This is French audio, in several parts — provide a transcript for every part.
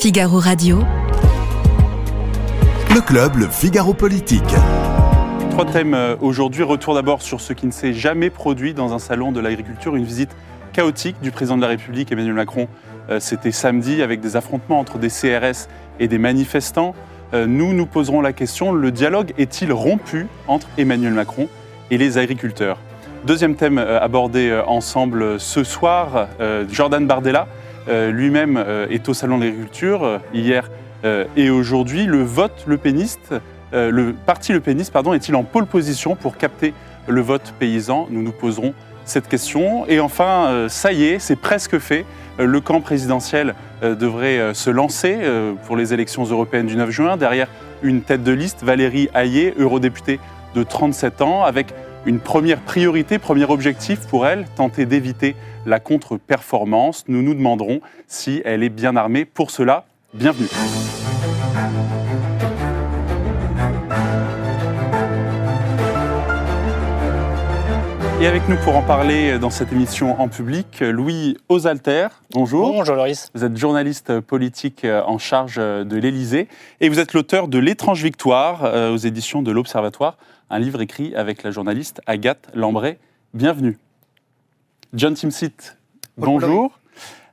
Figaro Radio. Le club, le Figaro Politique. Trois thèmes euh, aujourd'hui. Retour d'abord sur ce qui ne s'est jamais produit dans un salon de l'agriculture, une visite chaotique du président de la République, Emmanuel Macron. Euh, C'était samedi avec des affrontements entre des CRS et des manifestants. Euh, Nous nous poserons la question, le dialogue est-il rompu entre Emmanuel Macron et les agriculteurs? Deuxième thème abordé ensemble ce soir, Jordan Bardella lui-même euh, est au Salon de l'Agriculture euh, hier euh, et aujourd'hui. Le euh, parti le péniste, est-il en pole position pour capter le vote paysan? Nous nous poserons cette question. Et enfin, euh, ça y est, c'est presque fait. Euh, Le camp présidentiel euh, devrait euh, se lancer euh, pour les élections européennes du 9 juin. Derrière une tête de liste, Valérie Hayé, eurodéputée de 37 ans, avec une première priorité, premier objectif pour elle, tenter d'éviter la contre-performance. Nous nous demanderons si elle est bien armée pour cela. Bienvenue. Et avec nous pour en parler dans cette émission en public, Louis Osalter. Bonjour. Bonjour Loris. Vous êtes journaliste politique en charge de l'Élysée et vous êtes l'auteur de L'étrange victoire euh, aux éditions de l'Observatoire, un livre écrit avec la journaliste Agathe Lambray. Bienvenue. John Timsit, bonjour.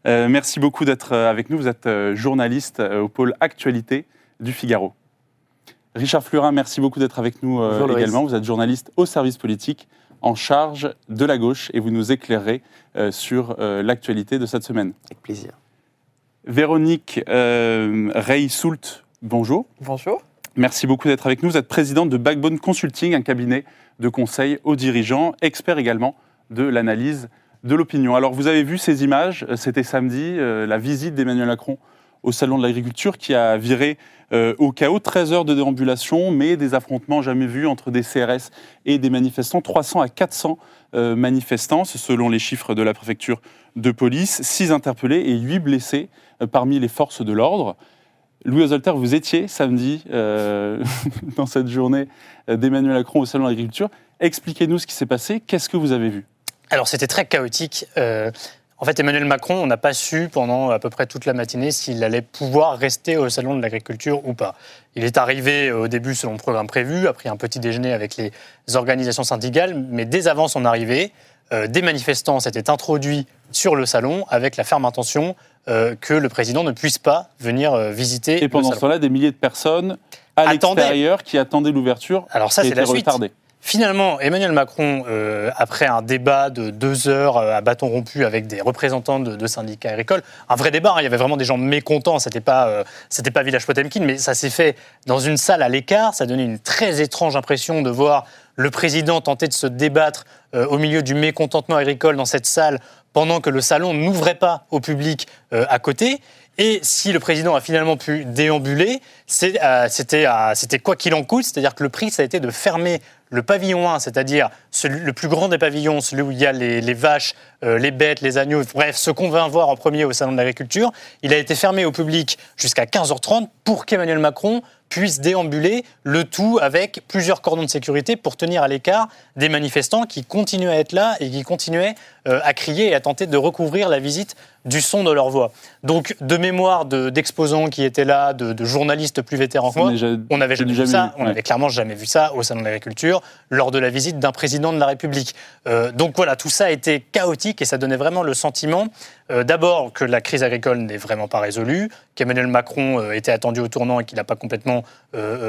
Euh, merci beaucoup d'être avec nous. Vous êtes euh, journaliste euh, au pôle Actualité du Figaro. Richard Flurin, merci beaucoup d'être avec nous euh, Bonjour, également. Vous êtes journaliste au service politique en charge de la gauche et vous nous éclairerez euh, sur euh, l'actualité de cette semaine. Avec plaisir. Véronique euh, Rey-Soult, bonjour. Bonjour. Merci beaucoup d'être avec nous. Vous êtes présidente de Backbone Consulting, un cabinet de conseil aux dirigeants, expert également de l'analyse de l'opinion. Alors, vous avez vu ces images, euh, c'était samedi, euh, la visite d'Emmanuel Macron au Salon de l'Agriculture qui a viré euh, au chaos. 13 heures de déambulation, mais des affrontements jamais vus entre des CRS et des manifestants. 300 à 400 euh, manifestants, selon les chiffres de la préfecture de police. 6 interpellés et 8 blessés parmi les forces de l'ordre. Louis Osalter, vous étiez samedi euh, dans cette journée d'Emmanuel Macron au Salon de l'Agriculture. Expliquez-nous ce qui s'est passé. Qu'est-ce que vous avez vu? Alors c'était très chaotique. Euh, en fait, Emmanuel Macron, on n'a pas su pendant à peu près toute la matinée s'il allait pouvoir rester au salon de l'agriculture ou pas. Il est arrivé au début selon le programme prévu, a pris un petit déjeuner avec les organisations syndicales, mais dès avant son arrivée, euh, des manifestants s'étaient introduits sur le salon avec la ferme intention euh, que le président ne puisse pas venir euh, visiter Et pendant le ce temps-là, des milliers de personnes à l'extérieur qui attendaient l'ouverture. Alors ça, c'est la était suite. retardée. Finalement, Emmanuel Macron, euh, après un débat de deux heures à bâton rompu avec des représentants de, de syndicats agricoles, un vrai débat, hein, il y avait vraiment des gens mécontents, c'était pas, euh, c'était pas Village Potemkin, mais ça s'est fait dans une salle à l'écart, ça donnait une très étrange impression de voir le président tenter de se débattre euh, au milieu du mécontentement agricole dans cette salle pendant que le salon n'ouvrait pas au public euh, à côté. Et si le président a finalement pu déambuler, euh, c'était, euh, c'était quoi qu'il en coûte, c'est-à-dire que le prix, ça a été de fermer le pavillon 1, c'est-à-dire le plus grand des pavillons, celui où il y a les, vaches, les bêtes, les agneaux, bref, ce qu'on va voir en premier au Salon de l'Agriculture, il a été fermé au public jusqu'à 15h30 pour qu'Emmanuel Macron puisse déambuler, le tout avec plusieurs cordons de sécurité pour tenir à l'écart des manifestants qui continuaient à être là et qui continuaient euh, à crier et à tenter de recouvrir la visite du son de leur voix. Donc, de mémoire de- d'exposants qui étaient là, de, de journalistes plus vétérans que moi, on n'avait jamais, jamais vu ça. vu, On ouais. n'avait clairement jamais vu ça au Salon de l'Agriculture lors de la visite d'un président de la République. Euh, donc voilà, tout ça a été chaotique et ça donnait vraiment le sentiment, euh, d'abord, que la crise agricole n'est vraiment pas résolue, qu'Emmanuel Macron euh, était attendu au tournant et qu'il n'a pas complètement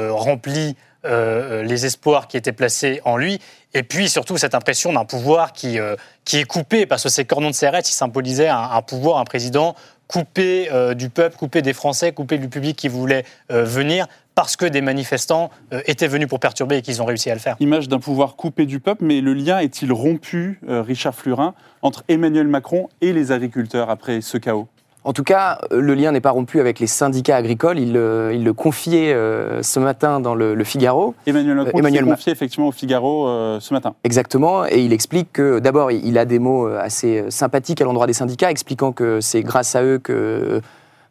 rempli euh, euh, les espoirs qui étaient placés en lui. Et puis surtout cette impression d'un pouvoir qui, euh, qui est coupé, parce que ces cordons de CRS, ils symbolisaient un, pouvoir, un président coupé du peuple, coupé des Français, coupé du public qui voulait venir parce que des manifestants étaient venus pour perturber et qu'ils ont réussi à le faire. Image d'un pouvoir coupé du peuple, mais le lien est-il rompu, Richard Flurin, entre Emmanuel Macron et les agriculteurs après ce chaos? En tout cas, euh, le lien n'est pas rompu avec les syndicats agricoles. Il, le- il le confiait euh, ce matin dans le, le Figaro. Emmanuel Macron Euh, Emmanuel Ma- confié effectivement au Figaro euh, ce matin. Exactement. Et il explique que, d'abord, il a des mots assez sympathiques à l'endroit des syndicats, expliquant que c'est grâce à eux que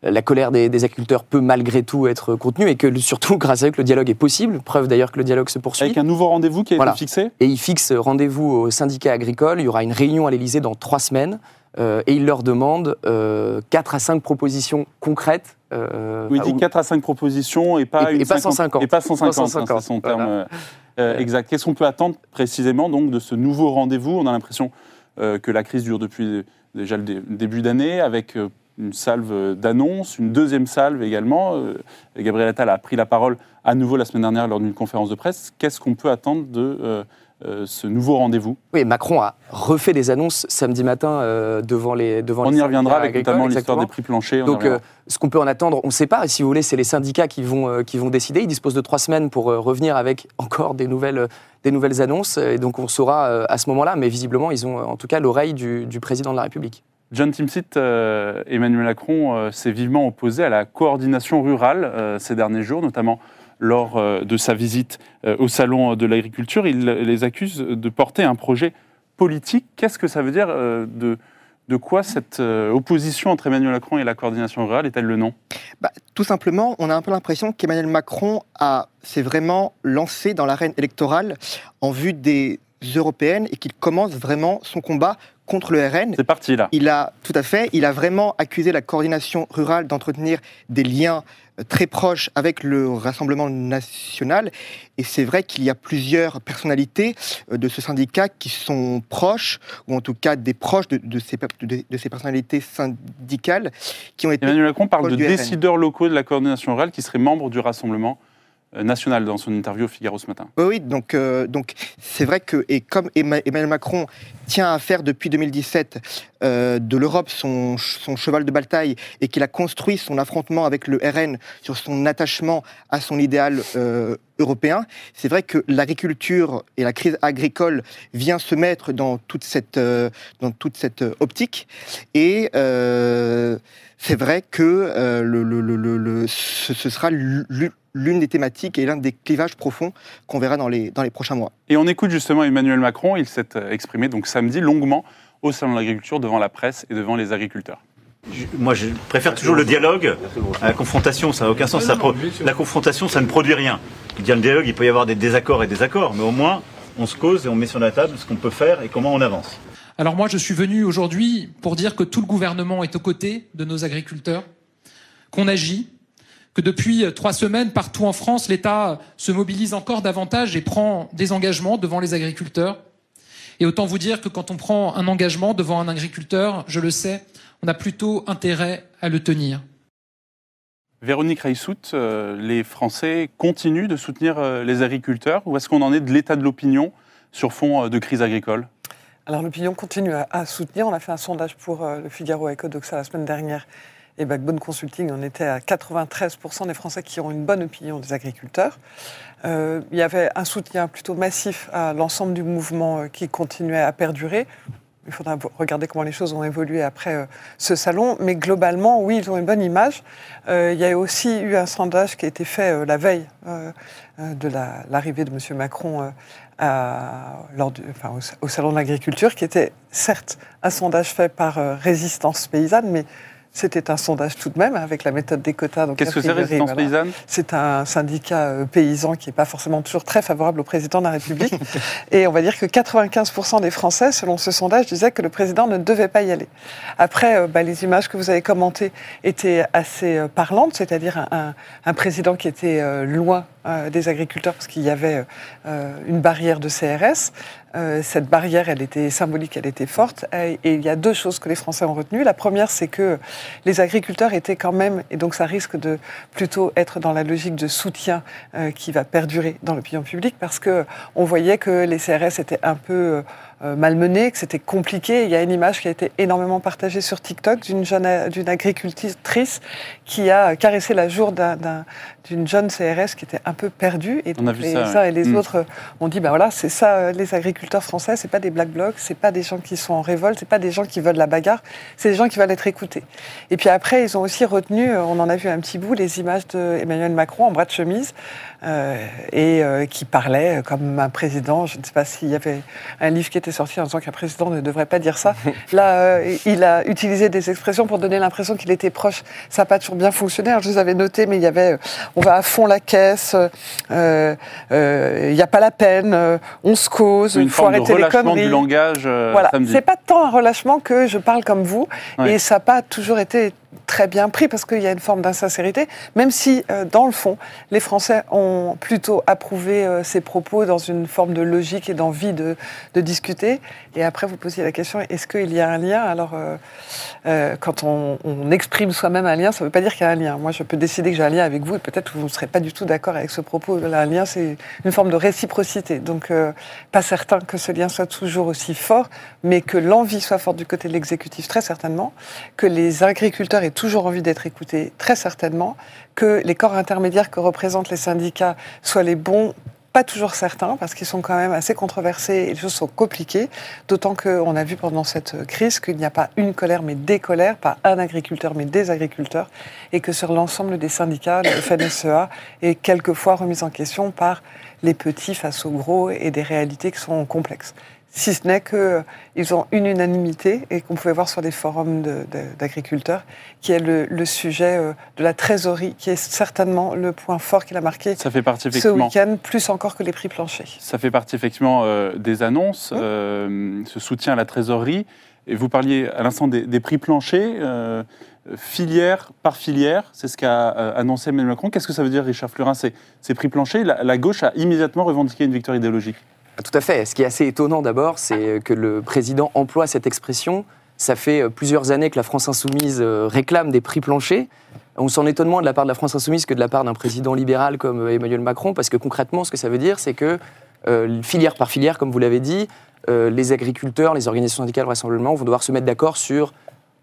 la colère des, des agriculteurs peut malgré tout être contenue et que surtout, grâce à eux, que le dialogue est possible. Preuve d'ailleurs que le dialogue se poursuit. Avec un nouveau rendez-vous qui a Voilà. été fixé Et il fixe rendez-vous aux syndicats agricoles. Il y aura une réunion à l'Élysée dans trois semaines. Euh, et il leur demande euh, 4 à 5 propositions concrètes. euh, Oui, il enfin, dit ou- 4 à 5 propositions et pas, Et- une et pas 50 150. Et pas 150, Pas hein, 150, c'est son voilà. terme euh, euh, exact. Qu'est-ce qu'on peut attendre précisément donc de ce nouveau rendez-vous? On a l'impression euh, que la crise dure depuis déjà le dé- début d'année, avec euh, une salve d'annonces, une deuxième salve également. Euh, Gabriel Attal a pris la parole à nouveau la semaine dernière lors d'une conférence de presse. Qu'est-ce qu'on peut attendre de euh, ce nouveau rendez-vous Oui, Macron a refait des annonces samedi matin euh, devant les devant On les y reviendra avec notamment l'histoire des prix planchers. on Donc, euh, ce qu'on peut en attendre, on ne sait pas. Et si vous voulez, c'est les syndicats qui vont, qui vont décider. Ils disposent de trois semaines pour revenir avec encore des nouvelles, des nouvelles annonces. Et donc, on saura à ce moment-là. Mais visiblement, ils ont en tout cas l'oreille du, du président de la République. John Timsit, Emmanuel Macron s'est vivement opposé à la coordination rurale ces derniers jours, notamment lors euh, de sa visite euh, au Salon de l'agriculture. Il les accuse de porter un projet politique. Qu'est-ce que ça veut dire euh, de, de quoi cette opposition entre Emmanuel Macron et la coordination rurale est-elle le nom? Bah, Tout simplement, on a un peu l'impression qu'Emmanuel Macron a- s'est vraiment lancé dans l'arène électorale en vue des européennes et qu'il commence vraiment son combat contre le RN. C'est parti là. Il a, tout à fait, il a vraiment accusé la coordination rurale d'entretenir des liens très proches avec le Rassemblement national. Et c'est vrai qu'il y a plusieurs personnalités euh, de ce syndicat qui sont proches, ou en tout cas des proches de, de ces, per- de- de ces personnalités syndicales, qui ont été Emmanuel Macron parle proche de décideurs locaux de la coordination rurale qui seraient membres du Rassemblement euh, national dans son interview au Figaro ce matin. Oui, donc euh, donc c'est vrai que et comme Emma- Emmanuel Macron tient à faire depuis 2017 euh, de l'Europe son, cheval de bataille et qu'il a construit son affrontement avec le RN sur son attachement à son idéal européen, c'est vrai que l'agriculture et la crise agricole vient se mettre dans toute cette dans toute cette optique et c'est vrai que le, le- le- ce, sera l'une des thématiques et l'un des clivages profonds qu'on verra dans les, dans les prochains mois. Et on écoute justement Emmanuel Macron. Il s'est euh, exprimé donc samedi longuement au Salon de l'agriculture devant la presse et devant les agriculteurs. Je- Moi, je préfère toujours le dialogue à la confrontation. Ça n'a aucun sens. Ça pro- la confrontation, ça ne produit rien. Dire le dialogue, il peut y avoir des désaccords et des accords, mais au moins, on se cause et on met sur la table ce qu'on peut faire et comment on avance. Alors moi, je suis venu aujourd'hui pour dire que tout le gouvernement est aux côtés de nos agriculteurs, qu'on agit, que depuis euh, trois semaines, partout en France, l'État se mobilise encore davantage et prend des engagements devant les agriculteurs. Et autant vous dire que quand on prend un engagement devant un agriculteur, je le sais, on a plutôt intérêt à le tenir. Véronique Reissout, euh, les Français continuent de soutenir euh, les agriculteurs ou est-ce qu'on en est de l'état de l'opinion sur fond euh, de crise agricole? Alors l'opinion continue à, à soutenir. On a fait un sondage pour euh, le Figaro et Codoxa la semaine dernière. Et Backbone Consulting, on était à 93% des Français qui ont une bonne opinion des agriculteurs. Euh, il y avait un soutien plutôt massif à l'ensemble du mouvement euh, qui continuait à perdurer. Il faudra regarder comment les choses ont évolué après euh, ce salon. Mais globalement, oui, ils ont une bonne image. Il y a aussi eu un sondage qui a été fait la veille de la- l'arrivée de M. Macron au, au Salon de l'Agriculture, qui était certes un sondage fait par Résistance Paysanne, mais c'était un sondage tout de même avec la méthode des quotas. Qu'est-ce que c'est Résistance voilà. paysanne C'est un syndicat euh, paysan qui n'est pas forcément toujours très favorable au président de la République. Et on va dire que 95% des Français, selon ce sondage, disaient que le président ne devait pas y aller. Après, euh, bah, les images que vous avez commentées étaient assez euh, parlantes, c'est-à-dire un, président qui était loin des agriculteurs parce qu'il y avait une barrière de CRS. Euh, cette barrière, elle était symbolique, elle était forte. Et, il y a deux choses que les Français ont retenues. La première, c'est que les agriculteurs étaient quand même, et donc ça risque de plutôt être dans la logique de soutien euh, qui va perdurer dans l'opinion publique, parce que on voyait que les CRS étaient un peu euh, malmenés, que c'était compliqué. Il y a une image qui a été énormément partagée sur TikTok d'une jeune, d'une agricultrice qui a caressé la d'un- d'une jeune CRS qui était un peu perdue. Et donc les ça, ouais. uns et les Mm. autres ont dit, ben voilà, c'est ça, euh, les agriculteurs français, c'est pas des black blocs, c'est pas des gens qui sont en révolte, c'est pas des gens qui veulent la bagarre, c'est des gens qui veulent être écoutés. Et puis après, ils ont aussi retenu, euh, on en a vu un petit bout, les images d'Emmanuel Macron en bras de chemise, euh, et euh, qui parlait comme un président. Je ne sais pas s'il y avait un livre qui était était sorti en disant qu'un président ne devrait pas dire ça. Là, euh, il a utilisé des expressions pour donner l'impression qu'il était proche. Ça n'a pas toujours bien fonctionné. Alors, je les avais notées, mais il y avait euh, on va à fond la caisse, euh, euh, il n'y a pas la peine, on se cause, il faut forme de arrêter les relâchement conneries. du langage Voilà, c'est pas tant un relâchement que je parle comme vous, Ouais. et ça n'a pas toujours été très bien pris parce qu'il y a une forme d'insincérité, même si euh, dans le fond, les Français ont plutôt approuvé euh, ces propos dans une forme de logique et d'envie de, discuter. Et après, vous posiez la question est-ce qu'il y a un lien? Alors, euh, quand on, exprime soi-même un lien, ça ne veut pas dire qu'il y a un lien. Moi, je peux décider que j'ai un lien avec vous et peut-être que vous ne serez pas du tout d'accord avec ce propos. Un lien, c'est une forme de réciprocité. Donc, pas certain que ce lien soit toujours aussi fort, mais que l'envie soit forte du côté de l'exécutif, très certainement, que les agriculteurs aient toujours envie d'être écoutés, très certainement, que les corps intermédiaires que représentent les syndicats soient les bons. Pas toujours certains, parce qu'ils sont quand même assez controversés et les choses sont compliquées. D'autant qu'on a vu pendant cette crise qu'il n'y a pas une colère, mais des colères, pas un agriculteur, mais des agriculteurs, et que sur l'ensemble des syndicats, le FNSEA est quelquefois remise en question par les petits face aux gros et des réalités qui sont complexes. Si ce n'est qu'ils ont une unanimité et qu'on pouvait voir sur des forums de- de- d'agriculteurs, qui est le, le sujet euh, de la trésorerie, qui est certainement le point fort qu'il a marqué Ça fait partie ce week-end, plus encore que les prix planchers. Ça fait partie effectivement euh, des annonces, Mmh. euh, ce soutien à la trésorerie. Et vous parliez à l'instant des, des prix planchers, euh, filière par filière, c'est ce qu'a annoncé Emmanuel Macron. Qu'est-ce que ça veut dire, Richard Fleurin, ces, ces prix planchers? La, la gauche a immédiatement revendiqué une victoire idéologique. Tout à fait. Ce qui est assez étonnant d'abord, c'est que le président emploie cette expression. Ça fait euh, plusieurs années que la France insoumise euh, réclame des prix planchers. On s'en étonne moins de la part de la France insoumise que de la part d'un président libéral comme euh, Emmanuel Macron, parce que concrètement, ce que ça veut dire, c'est que filière par filière, comme vous l'avez dit, les agriculteurs, les organisations syndicales vraisemblablement vont devoir se mettre d'accord sur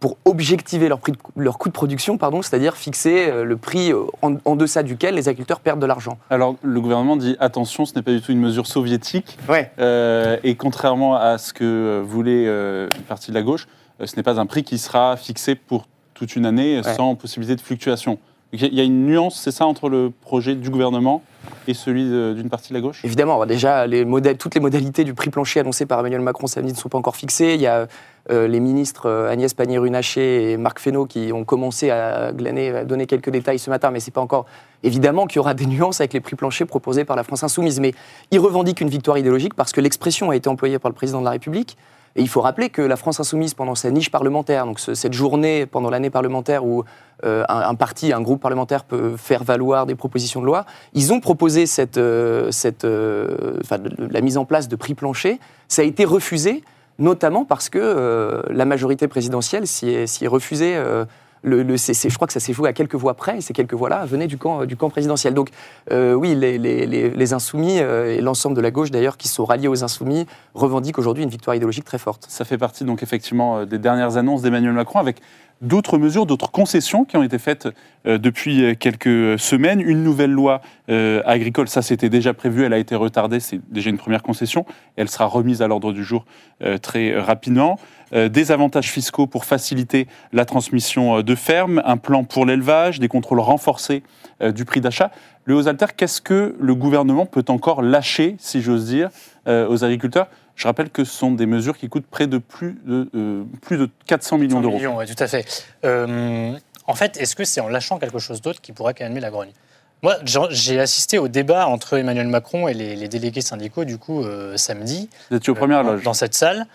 pour objectiver leur, prix de, leur coût de production, pardon, c'est-à-dire fixer euh, le prix euh, en, en deçà duquel les agriculteurs perdent de l'argent. Alors, le gouvernement dit attention, ce n'est pas du tout une mesure soviétique. Ouais. Euh, et contrairement à ce que voulait euh, une partie de la gauche, euh, ce n'est pas un prix qui sera fixé pour toute une année Ouais. sans possibilité de fluctuation. Il y a- une nuance, c'est ça, entre le projet du gouvernement et celui d'une partie de la gauche? Évidemment, bah, déjà, les modèles, toutes les modalités du prix plancher annoncé par Emmanuel Macron samedi ne sont pas encore fixées. Il y a euh, les ministres euh, Agnès Pannier-Runacher et Marc Fesneau qui ont commencé à glaner, à donner quelques détails ce matin, mais c'est pas encore. Évidemment qu'il y aura des nuances avec les prix planchers proposés par la France Insoumise, mais ils revendiquent une victoire idéologique parce que l'expression a été employée par le président de la République. Et il faut rappeler que la France Insoumise, pendant sa niche parlementaire, donc ce- cette journée pendant l'année parlementaire où euh, un, parti, un groupe parlementaire peut faire valoir des propositions de loi, ils ont proposé la mise en place de prix planchers. Ça a été refusé, notamment parce que euh, la majorité présidentielle s'y est, s'y est refusée. Euh, le, je crois que ça s'est joué à quelques voix près, et ces quelques voix-là venaient du camp, camp présidentiel. Donc euh, oui, les, insoumis, euh, et l'ensemble de la gauche d'ailleurs, qui sont ralliés aux insoumis, revendiquent aujourd'hui une victoire idéologique très forte. Ça fait partie donc effectivement euh, des dernières annonces d'Emmanuel Macron avec d'autres mesures, d'autres concessions qui ont été faites euh, depuis euh, quelques semaines. Une nouvelle loi euh, agricole, ça c'était déjà prévu, elle a été retardée, c'est déjà une première concession. Elle sera remise à l'ordre du jour euh, très rapidement. Euh, des avantages fiscaux pour faciliter la transmission euh, de fermes, un plan pour l'élevage, des contrôles renforcés euh, du prix d'achat. Le Haut-Alter, qu'est-ce que le gouvernement peut encore lâcher, si j'ose dire, aux agriculteurs? Je rappelle que ce sont des mesures qui coûtent près de plus de, euh, plus de 400 millions 100 d'euros. millions, ouais, tout à fait. Euh, en fait, est-ce que c'est en lâchant quelque chose d'autre qui pourrait calmer la grogne? Moi, j'ai- assisté au débat entre Emmanuel Macron et les, les délégués syndicaux, du coup, euh, samedi. Vous étiez aux premières loges. Dans cette salle.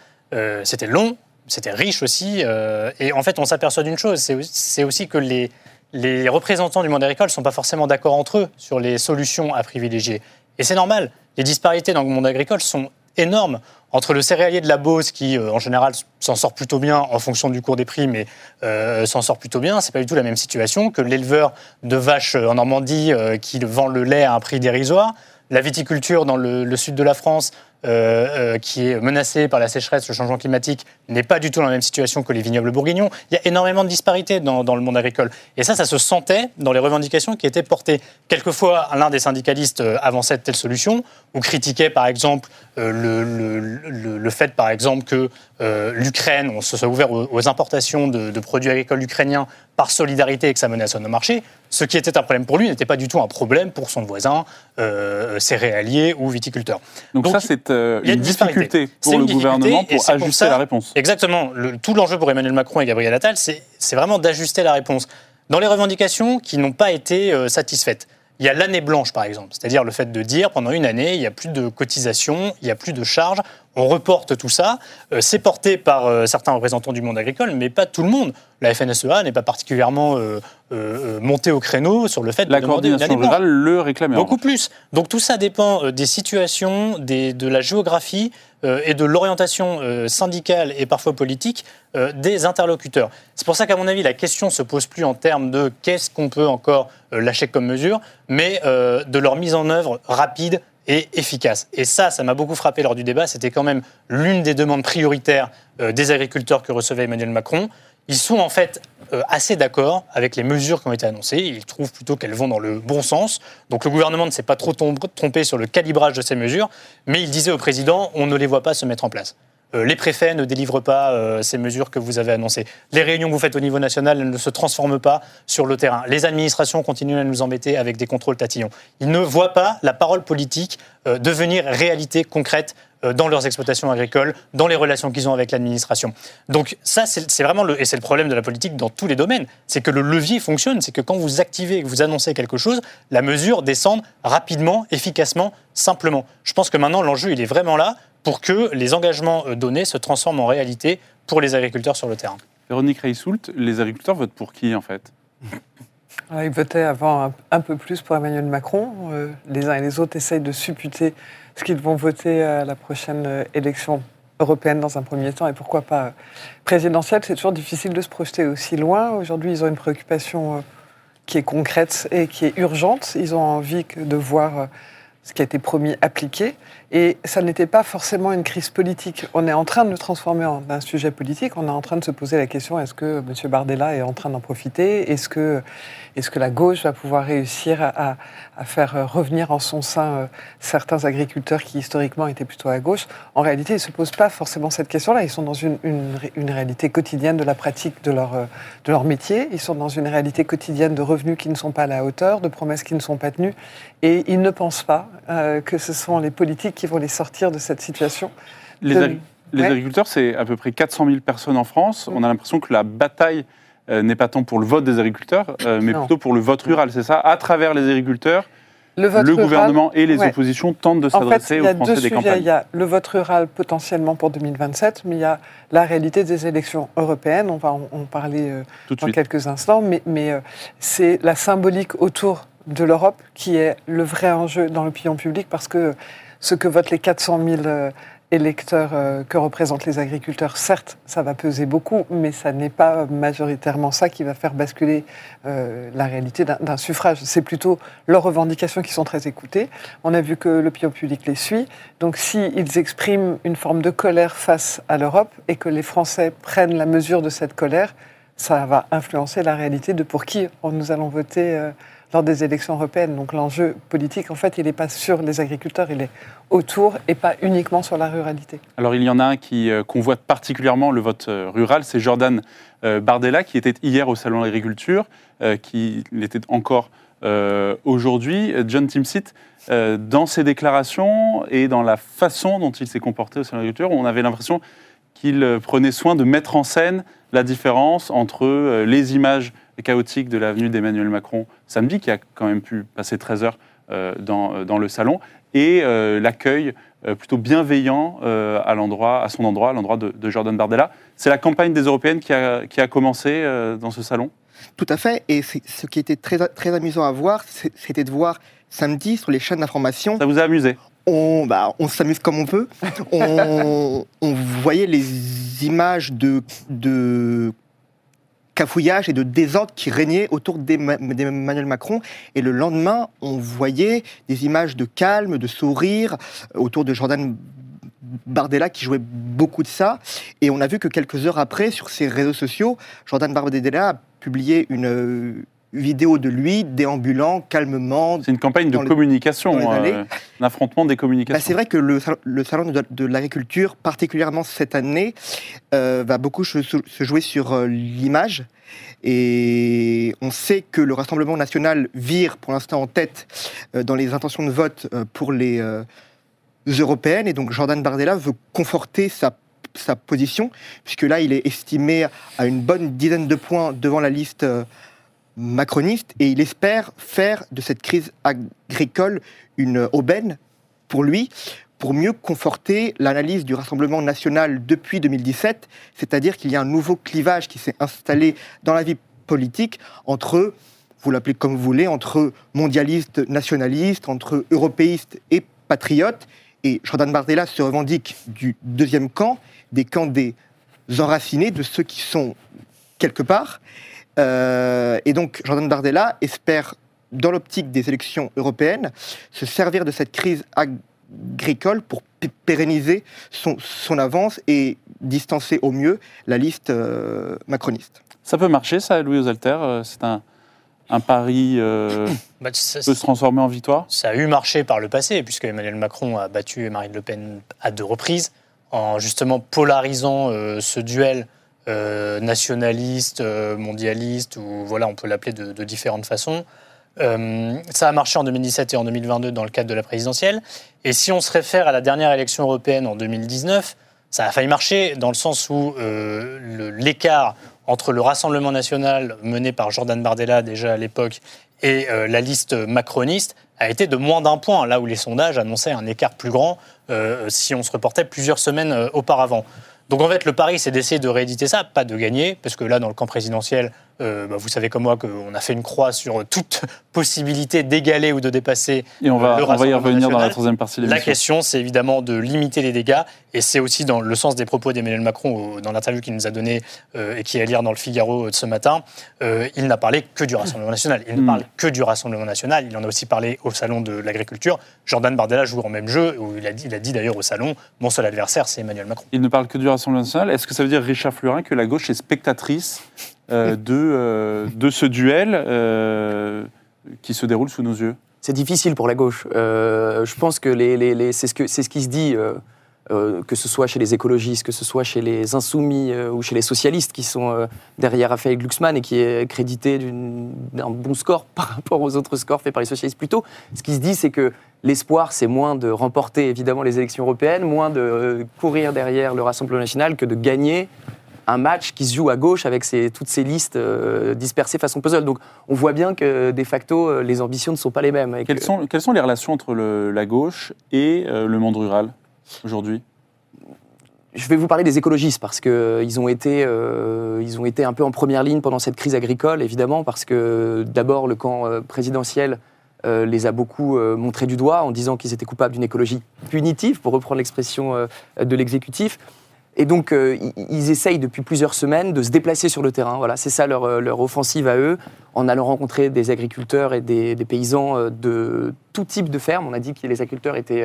C'était long, c'était riche aussi. euh, et en fait, on s'aperçoit d'une chose, c'est aussi- que les, représentants du monde agricole ne sont pas forcément d'accord entre eux sur les solutions à privilégier. Et c'est normal. Les disparités dans le monde agricole sont énormes entre le céréalier de la Beauce qui, euh, en général, s'en sort plutôt bien en fonction du cours des prix, mais euh, s'en sort plutôt bien. C'est pas du tout la même situation que l'éleveur de vaches en Normandie qui vend le lait à un prix dérisoire. La viticulture dans le sud de la France, euh, euh, qui est menacée par la sécheresse, le changement climatique, n'est pas du tout dans la même situation que les vignobles bourguignons. Il y a énormément de disparités dans, le monde agricole. Et ça, ça se sentait dans les revendications qui étaient portées. Quelquefois, l'un des syndicalistes euh, avançait de telles solutions, ou critiquait, par exemple, le, fait, par exemple, que l'Ukraine, on se soit ouvert aux, importations de produits agricoles ukrainiens par solidarité et que ça menace nos marchés, ce qui était un problème pour lui n'était pas du tout un problème pour son voisin euh, céréalier ou viticulteur. Donc, Donc, ça, c'est euh, une difficulté pour le gouvernement pour ajuster ça- la réponse. Exactement. Le- tout l'enjeu pour Emmanuel Macron et Gabriel Attal, c'est c'est vraiment d'ajuster la réponse. Dans les revendications qui n'ont pas été euh, satisfaites, il y a l'année blanche, par exemple, c'est-à-dire le fait de dire pendant une année, il n'y a plus de cotisations, il n'y a plus de charges, on reporte tout ça. Euh, c'est porté par euh, certains représentants du monde agricole, mais pas tout le monde. La FNSEA n'est pas particulièrement euh, montée au créneau sur le fait de La demander coordination rurale le réclamait. Beaucoup plus. Donc tout ça dépend des situations, des- de la géographie et de l'orientation syndicale et parfois politique des interlocuteurs. C'est pour ça qu'à mon avis, la question se pose plus en termes de qu'est-ce qu'on peut encore lâcher comme mesure, mais de leur mise en œuvre rapide et efficace. Et ça, ça m'a beaucoup frappé lors du débat. C'était quand même l'une des demandes prioritaires euh, des agriculteurs que recevait Emmanuel Macron. Ils sont en fait euh, assez d'accord avec les mesures qui ont été annoncées. Ils trouvent plutôt qu'elles vont dans le bon sens. Donc le gouvernement ne s'est pas trop trompé sur le calibrage de ces mesures, mais il disait au président on ne les voit pas se mettre en place. Euh, les préfets ne délivrent pas euh, ces mesures que vous avez annoncées. Les réunions que vous faites au niveau national ne se transforment pas sur le terrain. Les administrations continuent à nous embêter avec des contrôles tatillons. Ils ne voient pas la parole politique euh, devenir réalité concrète dans leurs exploitations agricoles, dans les relations qu'ils ont avec l'administration. Donc ça, c'est vraiment le, et c'est le problème de la politique dans tous les domaines, c'est que le levier fonctionne, c'est que quand vous activez que vous annoncez quelque chose, la mesure descend rapidement, efficacement, simplement. Je pense que maintenant l'enjeu il est vraiment là pour que les engagements euh, donnés se transforment en réalité pour les agriculteurs sur le terrain. Véronique Reissoult, les agriculteurs votent pour qui en fait? Alors, ils votaient avant un, un peu plus pour Emmanuel Macron. Euh, les uns et les autres essayent de supputer ce qu'ils vont voter à la prochaine euh, élection européenne dans un premier temps et pourquoi pas euh, présidentielle? C'est toujours difficile de se projeter aussi loin. Aujourd'hui, ils ont une préoccupation euh, qui est concrète et qui est urgente. Ils ont envie de voir euh, ce qui a été promis appliqué. Et ça n'était pas forcément une crise politique. On est en train de le transformer en un sujet politique. On est en train de se poser la question est-ce que M. Bardella est en train d'en profiter? Est-ce que, la gauche va pouvoir réussir à, faire euh, revenir en son sein euh, certains agriculteurs qui historiquement étaient plutôt à gauche? En réalité, ils ne se posent pas forcément cette question-là. Ils sont dans une, une ré- une réalité quotidienne de la pratique de leur, euh, de leur métier. Ils sont dans une réalité quotidienne de revenus qui ne sont pas à la hauteur, de promesses qui ne sont pas tenues. Et ils ne pensent pas que ce sont les politiques qui vont les sortir de cette situation. Les, De- agri- les Ouais. agriculteurs, c'est à peu près 400 000 personnes en France. On a l'impression que la bataille euh, n'est pas tant pour le vote des agriculteurs, euh, mais Non. plutôt pour le vote rural, c'est ça? À travers les agriculteurs, vote le rural, gouvernement et les ouais. oppositions tentent de En fait, s'adresser y a aux Français des sujets. campagnes. Il y a le vote rural potentiellement pour 2027, mais il y a la réalité des élections européennes. On va en, en parler euh, Tout dans suite. quelques instants, mais, mais euh, c'est la symbolique autour de l'Europe qui est le vrai enjeu dans l'opinion publique parce que ce que votent les 400 000 euh, électeurs euh, que représentent les agriculteurs, certes, ça va peser beaucoup, mais ça n'est pas majoritairement ça qui va faire basculer euh, la réalité d'un suffrage. C'est plutôt leurs revendications qui sont très écoutées. On a vu que l'opinion publique les suit. Donc s'ils expriment une forme de colère face à l'Europe et que les Français prennent la mesure de cette colère, ça va influencer la réalité de pour qui nous allons voter euh, lors des élections européennes. Donc l'enjeu politique, en fait, il n'est pas sur les agriculteurs, il est autour et pas uniquement sur la ruralité. Alors il y en a un qui euh, convoite particulièrement le vote euh, rural, c'est Jordan euh, Bardella qui était hier au Salon de l'Agriculture, qui l'était encore aujourd'hui. John Timsit, euh, dans ses déclarations et dans la façon dont il s'est comporté au Salon de l'Agriculture, on avait l'impression qu'il prenait soin de mettre en scène la différence entre les images chaotiques de l'avenue d'Emmanuel Macron samedi, qui a quand même pu passer 13 heures euh, dans, euh, dans le salon, et euh, l'accueil plutôt bienveillant à, l'endroit, à son endroit, à l'endroit de, de Jordan Bardella. C'est la campagne des Européennes qui a, qui a commencé dans ce salon? Tout à fait. Et ce qui était très, très amusant à voir, c'était de voir samedi sur les chaînes d'information, Ça vous a amusé? on, bah, on s'amuse comme on peut. On, on voyait les images de, de cafouillage et de désordre qui régnaient autour d'Emma- d'Emmanuel Macron. Et le lendemain, on voyait des images de calme, de sourire autour de Jordan Bardella qui jouait beaucoup de ça. Et on a vu que quelques heures après, sur ses réseaux sociaux, Jordan Bardella a publié une euh, vidéo de lui déambulant calmement. C'est une campagne de les- communication, euh, un affrontement des Bah, communications. c'est vrai que le, le salon de, de l'agriculture, particulièrement cette année, euh, va beaucoup se, se jouer sur euh, l'image Et on sait que le Rassemblement national vire pour l'instant en tête euh, dans les intentions de vote pour les européennes. Et donc Jordan Bardella veut conforter sa, sa position, puisque là, il est estimé à une bonne dizaine de points devant la liste macroniste. Et il espère faire de cette crise agricole une aubaine pour lui, pour mieux conforter l'analyse du Rassemblement national depuis 2017, c'est-à-dire qu'il y a un nouveau clivage qui s'est installé dans la vie politique entre, vous l'appelez comme vous voulez, entre mondialistes, nationalistes, entre européistes et patriotes. Et Jordan Bardella se revendique du deuxième camp, des camps des enracinés, de ceux qui sont quelque part. Euh, et donc Jordan Bardella espère, dans l'optique des élections européennes, se servir de cette crise agricole pour pérenniser son, son avance et distancer au mieux la liste euh, macroniste. Ça peut marcher, ça, Louis Osalter Euh, C'est un, un pari euh, Bah, ça- peut se transformer en victoire? Ça a eu marché par le passé, puisque Emmanuel Macron a battu Marine Le Pen à deux reprises, en justement polarisant euh, ce duel euh, nationaliste, euh, mondialiste, ou voilà, on peut l'appeler de, différentes façons. Euh, ça a marché en 2017 et en 2022 dans le cadre de la présidentielle. Et si on se réfère à la dernière élection européenne en 2019, ça a failli marcher dans le sens où l'écart entre le Rassemblement national mené par Jordan Bardella déjà à l'époque et la liste macroniste a été de moins d'un point, là où les sondages annonçaient un écart plus grand si on se reportait plusieurs semaines auparavant. Donc en fait, le pari, c'est d'essayer de rééditer ça, pas de gagner, parce que là, dans le camp présidentiel, euh, bah, vous savez comme moi qu'on a fait une croix sur toute possibilité d'égaler ou de dépasser Et on va, le on va y revenir dans la troisième partie de La l'émission. question, c'est évidemment de limiter les dégâts, et c'est aussi dans le sens des propos d'Emmanuel Macron dans l'interview qu'il nous a donné euh, et qui est à lire dans le Figaro euh, de ce matin. Euh, il n'a parlé que du Rassemblement national. Il ne Mm. parle que du Rassemblement national. Il en a aussi parlé au salon de l'agriculture. Jordan Bardella joue en même jeu, où il a dit, il a dit d'ailleurs au salon, mon seul adversaire, c'est Emmanuel Macron. Il ne parle que du Rassemblement national. Est-ce que ça veut dire, Richard Fleurin, que la gauche est spectatrice de, euh, de ce duel euh, qui se déroule sous nos yeux C'est difficile pour la gauche. Euh, je pense que les, c'est ce, qui se dit, euh, euh, que ce soit chez les écologistes, que ce soit chez les insoumis euh, ou chez les socialistes qui sont euh, derrière Raphaël Glucksmann et qui est crédité d'un bon score par rapport aux autres scores faits par les socialistes plus tôt. Ce qui se dit, c'est que l'espoir, c'est moins de remporter évidemment les élections européennes, moins de euh, courir derrière le Rassemblement national que de gagner un match qui se joue à gauche avec toutes ces listes euh, dispersées façon puzzle. Donc on voit bien que de facto, euh, les ambitions ne sont pas les mêmes. et quelles que- sont, quelles sont les relations entre le- la gauche et euh, le monde rural aujourd'hui? Je vais vous parler des écologistes parce qu'ils ont, été, euh, ils ont été un peu en première ligne pendant cette crise agricole, évidemment, parce que d'abord, le camp euh, présidentiel euh, les a beaucoup euh, montrés du doigt en disant qu'ils étaient coupables d'une écologie punitive, pour reprendre l'expression euh, de l'exécutif. Et donc, euh, ils, essayent depuis plusieurs semaines de se déplacer sur le terrain. Voilà, c'est ça leur, euh, leur offensive à eux, en allant rencontrer des agriculteurs et des, des paysans euh, de tout type de fermes. On a dit que les agriculteurs étaient,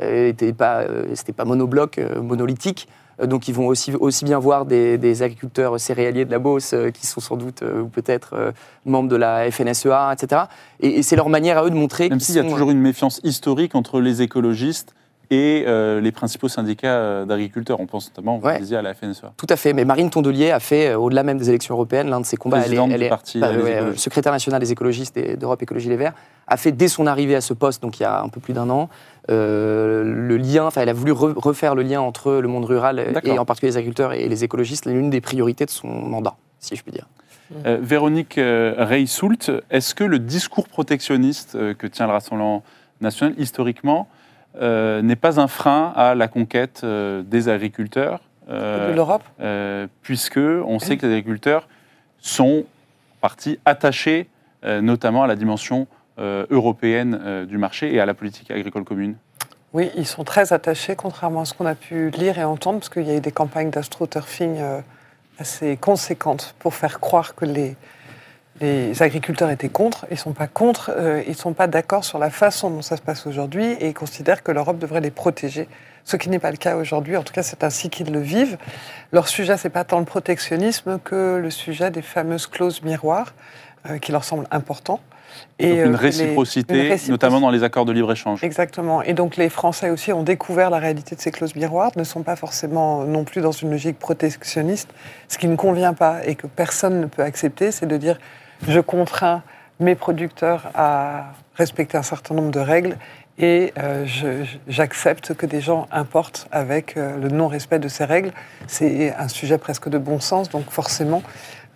euh, étaient pas, euh, c'était pas monobloc, monolithique. Donc, ils vont aussi, aussi bien voir des, des agriculteurs céréaliers de la Beauce, qui sont sans doute, ou peut-être, membres de la FNSEA, etc. Et, et c'est leur manière à eux de montrer Même s'il y a sont- toujours une méfiance historique entre les écologistes et euh, les principaux syndicats euh, d'agriculteurs. On pense notamment, vous Ouais. le disiez, à la FNSEA. Tout à fait, mais Marine Tondelier a fait, euh, au-delà même des élections européennes, l'un de ses combats. Elle elle est- bah, ouais, secrétaire nationale des écologistes d'Europe Écologie Les Verts, a fait dès son arrivée à ce poste, donc il y a un peu plus d'un an, euh, le lien, enfin elle a voulu re- refaire le lien entre le monde rural et en particulier les agriculteurs et les écologistes, l'une des priorités de son mandat, si je puis dire. Euh, Véronique euh, Rey-Soult, est-ce que le discours protectionniste euh, que tient le Rassemblement national, historiquement, euh, n'est pas un frein à la conquête euh, des agriculteurs euh, de l'Europe? euh, puisque on sait que les agriculteurs sont en partie attachés euh, notamment à la dimension euh, européenne euh, du marché et à la politique agricole commune. Oui, ils sont très attachés, contrairement à ce qu'on a pu lire et entendre, parce qu'il y a eu des campagnes d'astroturfing euh, assez conséquentes pour faire croire que les, les agriculteurs étaient contre. Ils ne sont pas contre, euh, ils ne sont pas d'accord sur la façon dont ça se passe aujourd'hui et ils considèrent que l'Europe devrait les protéger. Ce qui n'est pas le cas aujourd'hui, en tout cas c'est ainsi qu'ils le vivent. Leur sujet, c'est pas tant le protectionnisme que le sujet des fameuses clauses miroirs, euh, qui leur semblent importants. Donc euh, une les- réciprocité, une réciprocité. notamment dans les accords de libre-échange. Exactement. Et donc les Français aussi ont découvert la réalité de ces clauses miroirs, ne sont pas forcément non plus dans une logique protectionniste. Ce qui ne convient pas et que personne ne peut accepter, c'est de dire je contrains mes producteurs à respecter un certain nombre de règles et euh, j'accepte que des gens importent avec euh, le non-respect de ces règles. C'est un sujet presque de bon sens, donc forcément,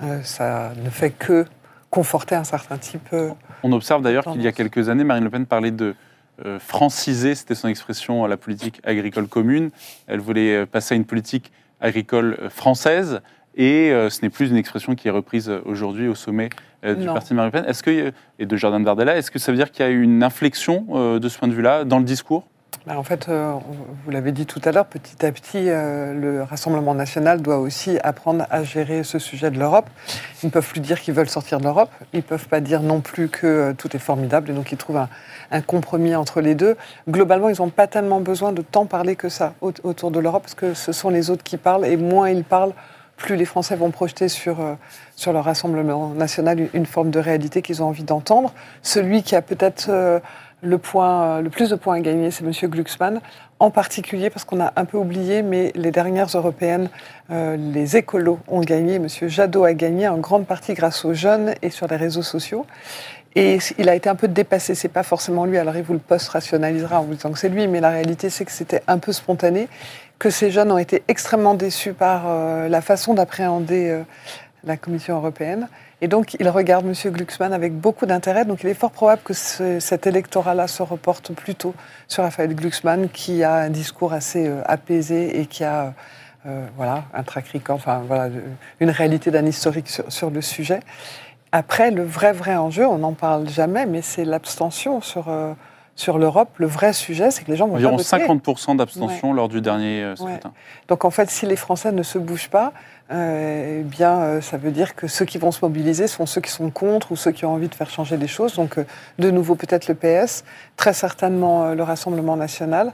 euh, ça ne fait que conforter un certain type On observe d'ailleurs qu'il y a quelques années, Marine Le Pen parlait de franciser, c'était son expression, à la politique agricole commune. Elle voulait passer à une politique agricole française. Et ce n'est plus une expression qui est reprise aujourd'hui au sommet du Non. parti de Marine Le Pen. Est-ce que, euh, et de Jordan Bardella, est-ce que ça veut dire qu'il y a eu une inflexion euh, de ce point de vue-là dans le discours? Ben, en fait, euh, vous l'avez dit tout à l'heure, petit à petit, euh, le Rassemblement national doit aussi apprendre à gérer ce sujet de l'Europe. Ils ne peuvent plus dire qu'ils veulent sortir de l'Europe. Ils ne peuvent pas dire non plus que euh, tout est formidable. Et donc, ils trouvent un, un compromis entre les deux. Globalement, ils n'ont pas tellement besoin de tant parler que ça au- autour de l'Europe, parce que ce sont les autres qui parlent. Et moins ils parlent, plus les Français vont projeter sur, euh, sur leur Rassemblement national une, forme de réalité qu'ils ont envie d'entendre. Celui qui a peut-être euh, le, point, euh, le plus de points à gagner, c'est M. Glucksmann, en particulier parce qu'on a un peu oublié, mais les dernières européennes, euh, les écolos ont gagné. M. Jadot a gagné en grande partie grâce aux jeunes et sur les réseaux sociaux. Et il a été un peu dépassé, c'est pas forcément lui, alors il vous le post-rationalisera en vous disant que c'est lui, mais la réalité c'est que c'était un peu spontané, que ces jeunes ont été extrêmement déçus par euh, la façon d'appréhender euh, la Commission européenne. Et donc, il regarde M. Glucksmann avec beaucoup d'intérêt. Donc, il est fort probable que ce- cet électorat-là se reporte plutôt sur Raphaël Glucksmann, qui a un discours assez euh, apaisé et qui a voilà, un track enfin, voilà, une réalité d'un historique sur, le sujet. Après, le vrai, vrai enjeu, on n'en parle jamais, mais c'est l'abstention sur, sur l'Europe. Le vrai sujet, c'est que les gens vont Environ pas voter. 50% d'abstention lors du dernier euh, scrutin. Donc en fait, si les Français ne se bougent pas, euh, eh bien, euh, ça veut dire que ceux qui vont se mobiliser sont ceux qui sont contre ou ceux qui ont envie de faire changer les choses. Donc euh, de nouveau peut-être le PS, très certainement le Rassemblement national.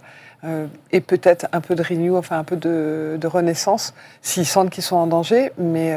et peut-être un peu de renew, enfin un peu de, de renaissance, s'ils sentent qu'ils sont en danger. Mais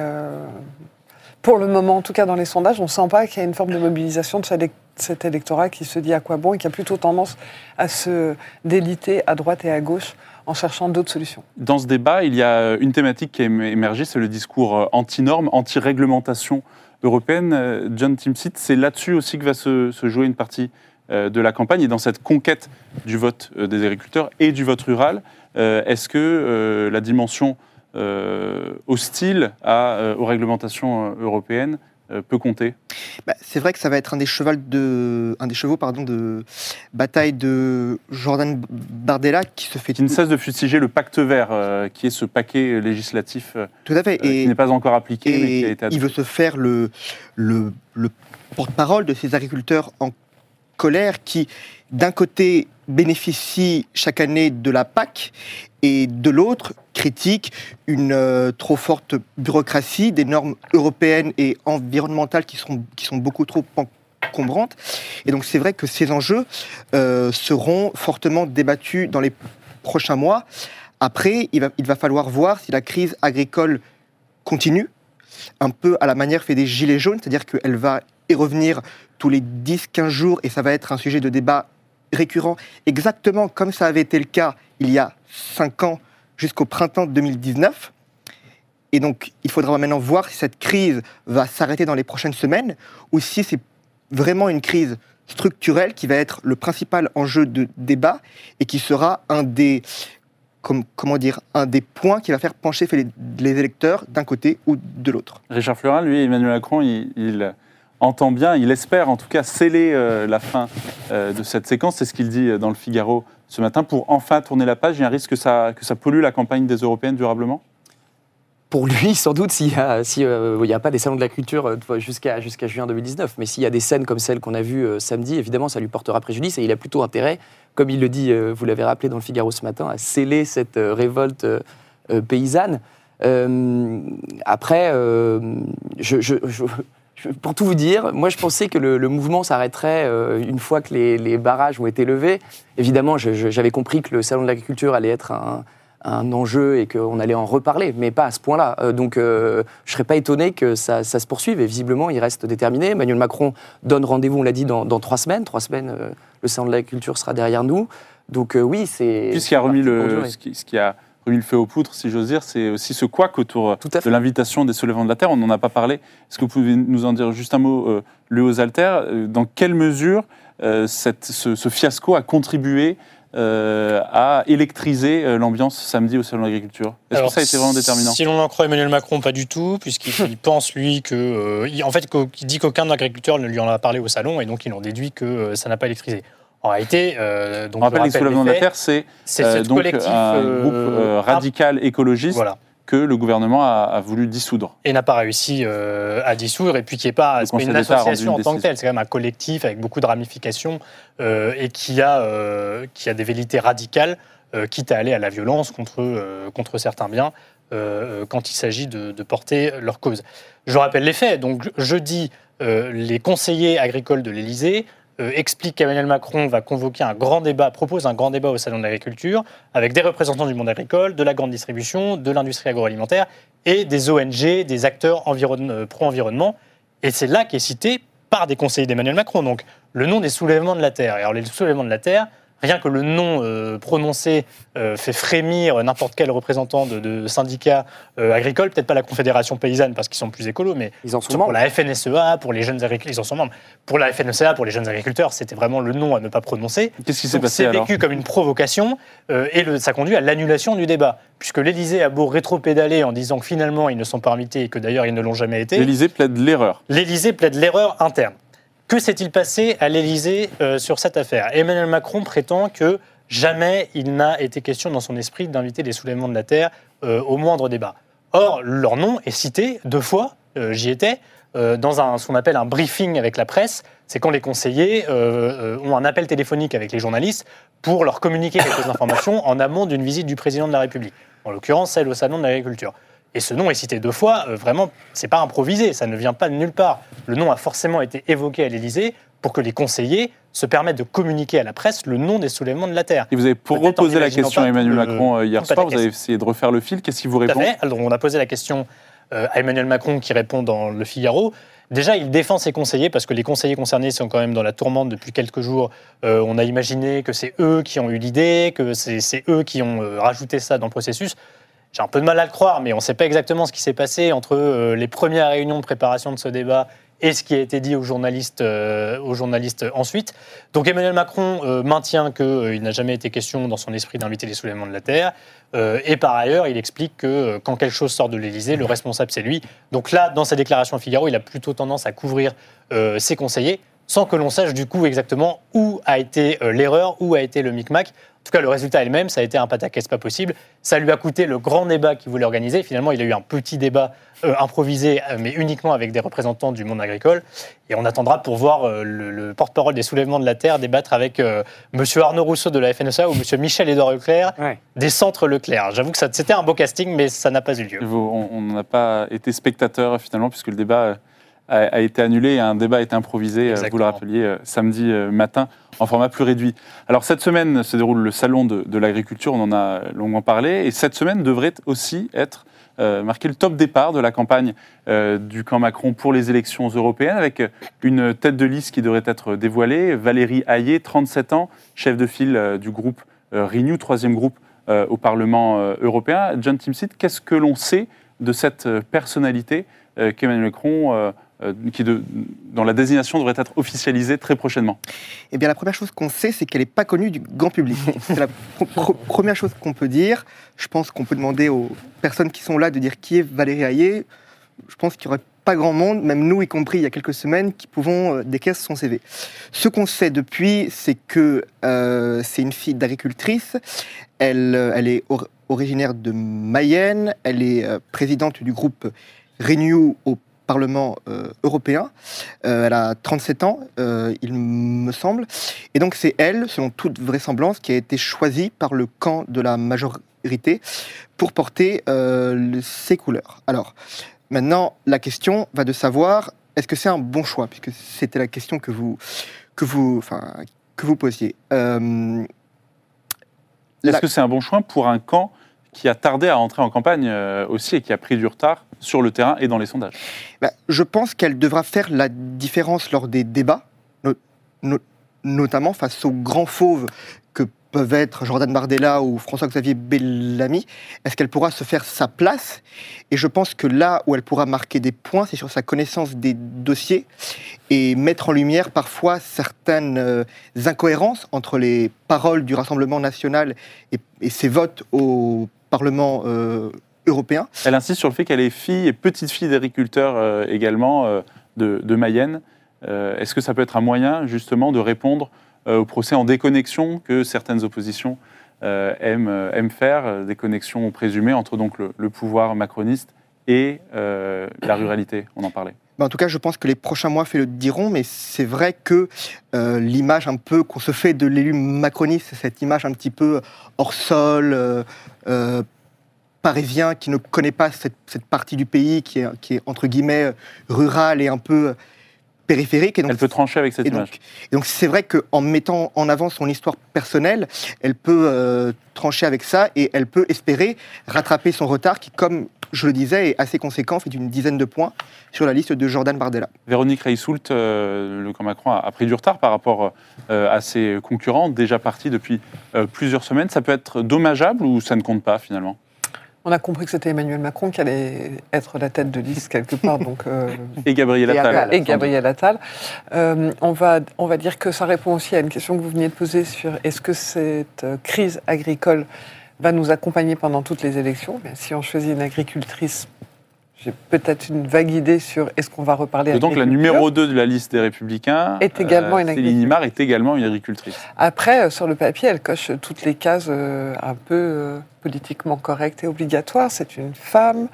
pour le moment, en tout cas dans les sondages, on ne sent pas qu'il y a une forme de mobilisation de cet élec- cet électorat qui se dit à quoi bon et qui a plutôt tendance à se déliter à droite et à gauche en cherchant d'autres solutions. Dans ce débat, il y a une thématique qui a émer- émergé, c'est le discours euh, anti-normes, anti-réglementation européenne. Euh, John Timsit, c'est là-dessus aussi que va se, jouer une partie euh, de la campagne et dans cette conquête du vote euh, des agriculteurs et du vote rural. euh, Est-ce que euh, la dimension euh, hostile à, euh, aux réglementations euh, européennes euh, peut compter Bah, c'est vrai que ça va être un des, de, un des chevaux pardon, de bataille de Jordan Bardella qui se fait Qui ne cesse de fustiger le pacte vert, euh, qui est ce paquet législatif euh, tout à fait. qui n'est pas encore appliqué, mais qui a Et été il veut se faire le, le, le porte-parole de ces agriculteurs en colère qui, d'un côté, bénéficient chaque année de la PAC et de l'autre, critiquent une euh, trop forte bureaucratie, des normes européennes et environnementales qui sont, qui sont beaucoup trop encombrantes. Et donc c'est vrai que ces enjeux euh, seront fortement débattus dans les prochains mois. Après, il va, il va falloir voir si la crise agricole continue, un peu à la manière fait des gilets jaunes, c'est-à-dire qu'elle va y revenir tous les 10-15 jours et ça va être un sujet de débat récurrent, exactement comme ça avait été le cas il y a 5 ans jusqu'au printemps 2019. Et donc, il faudra maintenant voir si cette crise va s'arrêter dans les prochaines semaines ou si c'est vraiment une crise structurelle qui va être le principal enjeu de débat et qui sera un des, comme- comment dire, un des points qui va faire pencher les, électeurs d'un côté ou de l'autre. Richard Fleurin, lui, Emmanuel Macron, il, entend bien, il espère en tout cas sceller euh, la fin euh, de cette séquence. C'est ce qu'il dit dans le Figaro ce matin. Pour enfin tourner la page, il y a un risque que ça, que ça pollue la campagne des Européennes durablement? Pour lui, sans doute, s'il n'y euh, a pas des salons de la culture euh, jusqu'à juin 2019, mais s'il y a des scènes comme celles qu'on a vues euh, samedi, évidemment, ça lui portera préjudice et il a plutôt intérêt, comme il le dit, euh, vous l'avez rappelé dans le Figaro ce matin, à sceller cette révolte paysanne. Après, pour tout vous dire, moi je pensais que le, mouvement s'arrêterait une fois que les, barrages ont été levés. Évidemment, j'avais compris que le salon de l'agriculture allait être un enjeu et qu'on allait en reparler, mais pas à ce point-là. Euh, donc, euh, je ne serais pas étonné que ça, ça se poursuive. Et visiblement, il reste déterminé. Emmanuel Macron donne rendez-vous, on l'a dit, dans, dans trois semaines. Trois semaines, euh, le salon de l'agriculture sera derrière nous. Donc, euh, oui, c'est. Puisqu'il a remis c'est parti pour le, ce qui, ce qui a remis le feu aux poutres, si j'ose dire, c'est aussi ce couac autour de l'invitation des soulèvements de la Terre. On n'en a pas parlé. Est-ce que vous pouvez nous en dire juste un mot, euh, Haut-Alter euh, Dans quelle mesure euh, cette- ce, ce fiasco a contribué euh, à électriser euh, l'ambiance samedi au Salon de l'Agriculture Est-ce que ça a été vraiment déterminant Si l'on en croit Emmanuel Macron, pas du tout, puisqu'il il pense, lui, que. euh, il- en fait, qu'au- il dit qu'aucun agriculteur ne lui en a parlé au salon, et donc il en déduit que euh, ça n'a pas électrisé. En réalité, euh, donc On rappelle je les soulèvements de la Terre, c'est C'est euh, ce donc collectif un euh, groupe euh, radical écologiste Voilà. Que le gouvernement a, a voulu dissoudre. et n'a pas réussi euh, à dissoudre, et puis qui n'est pas, c'est une association en tant que telle, c'est quand même un collectif avec beaucoup de ramifications euh, et qui a, euh, qui a des velléités radicales, quitte à aller à la violence contre, contre certains biens quand il s'agit de, de porter leur cause. Je rappelle les faits. Donc jeudi, les conseillers agricoles de l'Élysée euh, expliquent qu'Emmanuel Macron va convoquer un grand débat, propose un grand débat au Salon de l'Agriculture, avec des représentants du monde agricole, de la grande distribution, de l'industrie agroalimentaire et des ONG, des acteurs euh, pro-environnement. Et c'est là qu'est cité par des conseillers d'Emmanuel Macron. Donc le nom des soulèvements de la Terre. Et alors les soulèvements de la Terre, rien que le nom euh, prononcé euh, fait frémir n'importe quel représentant de, de syndicat euh, agricole, peut-être pas la Confédération paysanne parce qu'ils sont plus écolos, mais Ils en sont pour la FNSEA, pour les jeunes agriculteurs, ils en sont membres. Pour la FNSEA, pour les jeunes agriculteurs, c'était vraiment le nom à ne pas prononcer. Qu'est-ce qui s'est passé C'est vécu comme une provocation et le- ça conduit à l'annulation du débat, puisque l'Élysée a beau rétro-pédaler en disant que finalement ils ne sont pas invités et que d'ailleurs ils ne l'ont jamais été. L'Élysée plaide l'erreur. L'Élysée plaide l'erreur interne. Que s'est-il passé à l'Élysée euh, sur cette affaire? Emmanuel Macron prétend que jamais il n'a été question dans son esprit d'inviter les soulèvements de la Terre euh, au moindre débat. Or, leur nom est cité deux fois, euh, j'y étais, dans un, ce qu'on appelle un briefing avec la presse. C'est quand les conseillers ont un appel téléphonique avec les journalistes pour leur communiquer quelques informations en amont d'une visite du président de la République. En l'occurrence, celle au Salon de l'Agriculture. Et ce nom est cité deux fois, euh, vraiment, c'est pas improvisé, ça ne vient pas de nulle part. Le nom a forcément été évoqué à l'Élysée pour que les conseillers se permettent de communiquer à la presse le nom des soulèvements de la Terre. Et vous avez pour reposer la question à Emmanuel Macron euh, hier soir, vous avez essayé de refaire le fil. Qu'est-ce qu'il vous Tout à répond fait. Alors, on a posé la question euh, à Emmanuel Macron qui répond dans Le Figaro. Déjà, il défend ses conseillers parce que les conseillers concernés sont quand même dans la tourmente depuis quelques jours. Euh, on a imaginé que c'est eux qui ont eu l'idée, que c'est eux qui ont rajouté ça dans le processus. J'ai un peu de mal à le croire, mais on ne sait pas exactement ce qui s'est passé entre euh, les premières réunions de préparation de ce débat et ce qui a été dit aux journalistes, euh, ensuite. Donc Emmanuel Macron euh, maintient qu'il n'a jamais été question dans son esprit d'inviter les soulèvements de la Terre. Et par ailleurs, il explique que quand quelque chose sort de l'Élysée, le responsable, c'est lui. Donc là, dans sa déclaration au Figaro, il a plutôt tendance à couvrir ses conseillers sans que l'on sache du coup exactement où a été euh, l'erreur, où a été le micmac. En tout cas, le résultat est le même, ça a été un pataquès pas possible. Ça lui a coûté le grand débat qu'il voulait organiser. Finalement, il a eu un petit débat euh, improvisé, euh, mais uniquement avec des représentants du monde agricole. Et on attendra pour voir euh, le, le porte-parole des soulèvements de la Terre débattre avec euh, M. Arnaud Rousseau de la FNSA ou M. Michel-Édouard Leclerc Ouais. des centres Leclerc. J'avoue que ça- c'était un beau casting, mais ça n'a pas eu lieu. Vous- On on n'a pas été spectateur finalement, puisque le débat euh, a, a été annulé et un débat a été improvisé, euh, vous le rappeliez, euh, samedi euh, matin, en format plus réduit. Alors cette semaine se déroule le salon de, de l'agriculture, on en a longuement parlé, et cette semaine devrait aussi être euh, marqué le top départ de la campagne euh, du camp Macron pour les élections européennes, avec une tête de liste qui devrait être dévoilée, Valérie Hayé, 37 ans, chef de file euh, du groupe Renew, troisième groupe au Parlement européen. John Timsit, qu'est-ce que l'on sait de cette personnalité qu'Emmanuel Macron, qui de, dont la désignation devrait être officialisée très prochainement Eh bien, la première chose qu'on sait, c'est qu'elle n'est pas connue du grand public. C'est la première chose qu'on peut dire. Je pense qu'on peut demander aux personnes qui sont là de dire qui est Valérie Hayé. Je pense qu'il n'y aurait pas grand monde, même nous y compris il y a quelques semaines, qui pouvons euh, décaisser son CV. Ce qu'on sait depuis, c'est que euh, c'est une fille d'agricultrice. Elle, euh, elle est or- originaire de Mayenne. Elle est euh, présidente du groupe Renew au Parlement euh, européen. Euh, elle a 37 ans, euh, il me semble. Et donc c'est elle, selon toute vraisemblance, qui a été choisie par le camp de la majorité pour porter ses couleurs. Alors, maintenant, la question va de savoir, est-ce que c'est un bon choix? Puisque c'était la question que vous, que vous, que vous posiez. Est-ce que c'est un bon choix pour un camp qui a tardé à entrer en campagne aussi et qui a pris du retard sur le terrain et dans les sondages. Bah, je pense qu'elle devra faire la différence lors des débats, no- no- notamment face aux grands fauves que peuvent être Jordan Bardella ou François-Xavier Bellamy. Est-ce qu'elle pourra se faire sa place? Et je pense que là où elle pourra marquer des points, c'est sur sa connaissance des dossiers et mettre en lumière parfois certaines euh, incohérences entre les paroles du Rassemblement national et, et ses votes au Parlement euh, européen. Elle insiste sur le fait qu'elle est fille et petite fille d'agriculteurs euh, également euh, de, de Mayenne. Euh, Est-ce que ça peut être un moyen justement de répondre au procès en déconnexion que certaines oppositions euh, aiment, aiment faire, des connexions présumées entre donc le, le pouvoir macroniste et euh, la ruralité? On en parlait. Ben, en tout cas, je pense que les prochains mois fait le diront, mais c'est vrai que euh, l'image un peu qu'on se fait de l'élu macroniste, cette image un petit peu hors sol, parisien, qui ne connaît pas cette, cette partie du pays qui est, qui est entre guillemets rurale et un peu périphérique. Et donc, Elle peut trancher avec cette et image. donc, et donc c'est vrai qu'en mettant en avant son histoire personnelle, elle peut euh, trancher avec ça et elle peut espérer rattraper son retard qui, comme je le disais, est assez conséquent, fait une dizaine de points sur la liste de Jordan Bardella. Véronique Reissoult, euh, le camp Macron a, pris du retard par rapport euh, à ses concurrents, déjà partis depuis euh, plusieurs semaines. Ça peut être dommageable ou ça ne compte pas finalement? On a compris que c'était Emmanuel Macron qui allait être la tête de liste quelque part, donc euh, Et Gabriel Attal. Et Gabriel Attal. Euh, on, va, on va dire que ça répond aussi à une question que vous veniez de poser sur est-ce que cette euh, crise agricole va nous accompagner pendant toutes les élections? Mais Si on choisit une agricultrice, j'ai peut-être une vague idée sur est-ce qu'on va reparler donc la numéro 2 de la liste des Républicains, Est également une Céline. Imar, est également une agricultrice. Après, euh, sur le papier, elle coche toutes les cases euh, un peu euh, politiquement correctes et obligatoires. C'est une femme,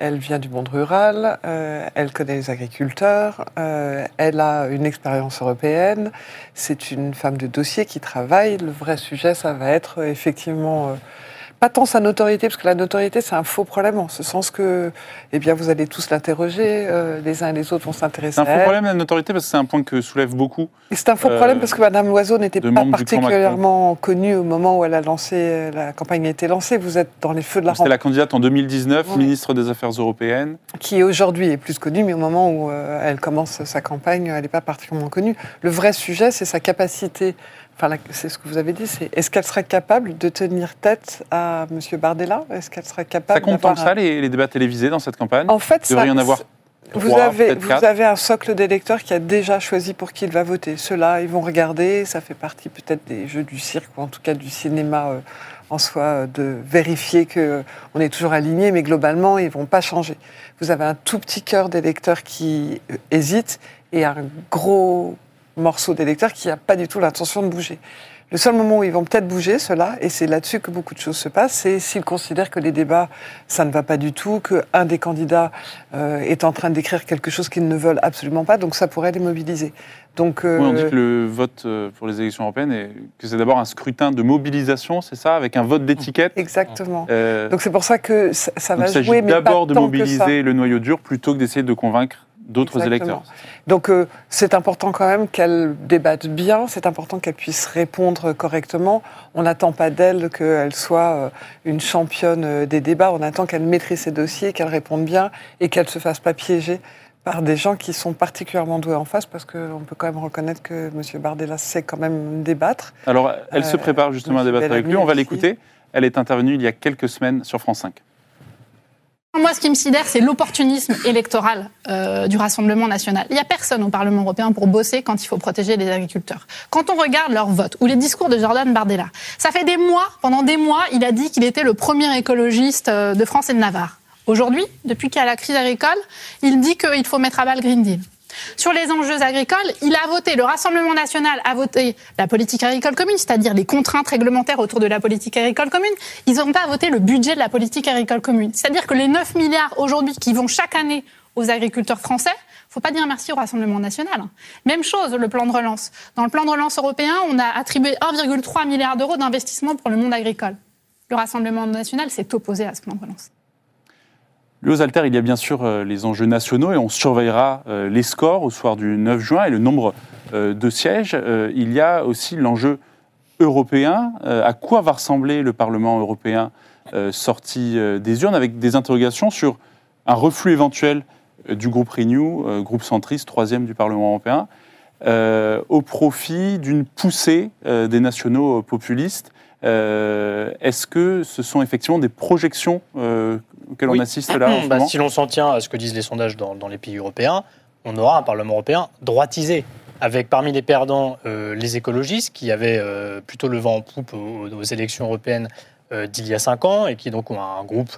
elle vient du monde rural, euh, elle connaît les agriculteurs, euh, elle a une expérience européenne, c'est une femme de dossier qui travaille. Le vrai sujet, ça va être euh, effectivement... pas tant sa notoriété, parce que la notoriété, c'est un faux problème, en ce sens que eh bien, vous allez tous l'interroger, euh, les uns et les autres vont s'intéresser C'est un à faux problème la notoriété parce que c'est un point que soulèvent beaucoup. Et C'est un faux Euh, problème parce que Madame Loiseau n'était pas particulièrement connue au moment où elle a lancé, la campagne a été lancée. Vous êtes dans les feux de la C'était la candidate en 2019, Ouais. ministre des Affaires européennes. qui aujourd'hui est plus connue, mais au moment où euh, elle commence sa campagne, elle n'est pas particulièrement connue. Le vrai sujet, c'est sa capacité, enfin c'est ce que vous avez dit, c'est est-ce qu'elle serait capable de tenir tête à Monsieur Bardella? Est-ce qu'elle serait capable Ça compte tant que ça, un- les, les débats télévisés dans cette campagne? En fait, Il devrait ça- y en avoir Vous avez, vous un socle d'électeurs qui a déjà choisi pour qui il va voter. Ceux-là, ils vont regarder, ça fait partie peut-être des jeux du cirque, ou en tout cas du cinéma euh, en soi, euh, de vérifier qu'on est toujours aligné, mais globalement, ils ne vont pas changer. Vous avez un tout petit cœur d'électeurs qui euh, hésitent et un gros morceau d'électeurs qui n'a pas du tout l'intention de bouger. Le seul moment où ils vont peut-être bouger, ceux-là, et c'est là-dessus que beaucoup de choses se passent, c'est s'ils considèrent que les débats, ça ne va pas du tout, qu'un des candidats euh, est en train d'écrire quelque chose qu'ils ne veulent absolument pas, donc ça pourrait les mobiliser. Donc, euh, Oui, on dit que le vote euh, pour les élections européennes, est, que c'est d'abord un scrutin de mobilisation, c'est ça, avec un vote d'étiquette? Exactement. Euh, Donc c'est pour ça que ça, va jouer, mais pas d'abord de tant que ça. mobiliser le noyau dur plutôt que d'essayer de convaincre d'autres électeurs. Donc euh, c'est important quand même qu'elle débatte bien, c'est important qu'elle puisse répondre correctement. On n'attend pas d'elle qu'elle soit euh, une championne euh, des débats, on attend qu'elle maîtrise ses dossiers, qu'elle réponde bien et qu'elle ne se fasse pas piéger par des gens qui sont particulièrement doués en face, parce qu'on peut quand même reconnaître que M. Bardella sait quand même débattre. Alors, elle se prépare justement à débattre avec lui. On va l'écouter. Elle est intervenue il y a quelques semaines sur France 5. Moi, ce qui me sidère, c'est l'opportunisme électoral euh, du Rassemblement national. Il n'y a personne au Parlement européen pour bosser quand il faut protéger les agriculteurs. Quand on regarde leur vote ou les discours de Jordan Bardella, ça fait des mois, pendant des mois, il a dit qu'il était le premier écologiste euh, de France et de Navarre. Aujourd'hui, depuis qu'il y a la crise agricole, il dit qu'il faut mettre à bas le Green Deal. Sur les enjeux agricoles, il a voté, le Rassemblement national a voté la politique agricole commune, c'est-à-dire les contraintes réglementaires autour de la politique agricole commune. Ils n'ont pas voté le budget de la politique agricole commune. C'est-à-dire que les 9 milliards aujourd'hui qui vont chaque année aux agriculteurs français, faut pas dire merci au Rassemblement national. Même chose, le plan de relance. Dans le plan de relance européen, on a attribué 1,3 milliard d'euros d'investissement pour le monde agricole. Le Rassemblement national s'est opposé à ce plan de relance. Lui, aux Alter, il y a bien sûr euh, les enjeux nationaux et on surveillera euh, les scores au soir du 9 juin et le nombre euh, de sièges. Il y a aussi l'enjeu européen. À quoi va ressembler le Parlement européen sorti des urnes avec des interrogations sur un reflux éventuel du groupe Renew, groupe centriste, troisième du Parlement européen, au profit d'une poussée des nationaux populistes. Euh, Est-ce que ce sont effectivement des projections euh, auxquelles Oui. on assiste là en Bah, moment si l'on s'en tient à ce que disent les sondages dans, dans les pays européens, on aura un Parlement européen droitisé, avec parmi les perdants euh, les écologistes qui avaient euh, plutôt le vent en poupe aux, aux élections européennes euh, d'il y a cinq ans et qui donc ont un groupe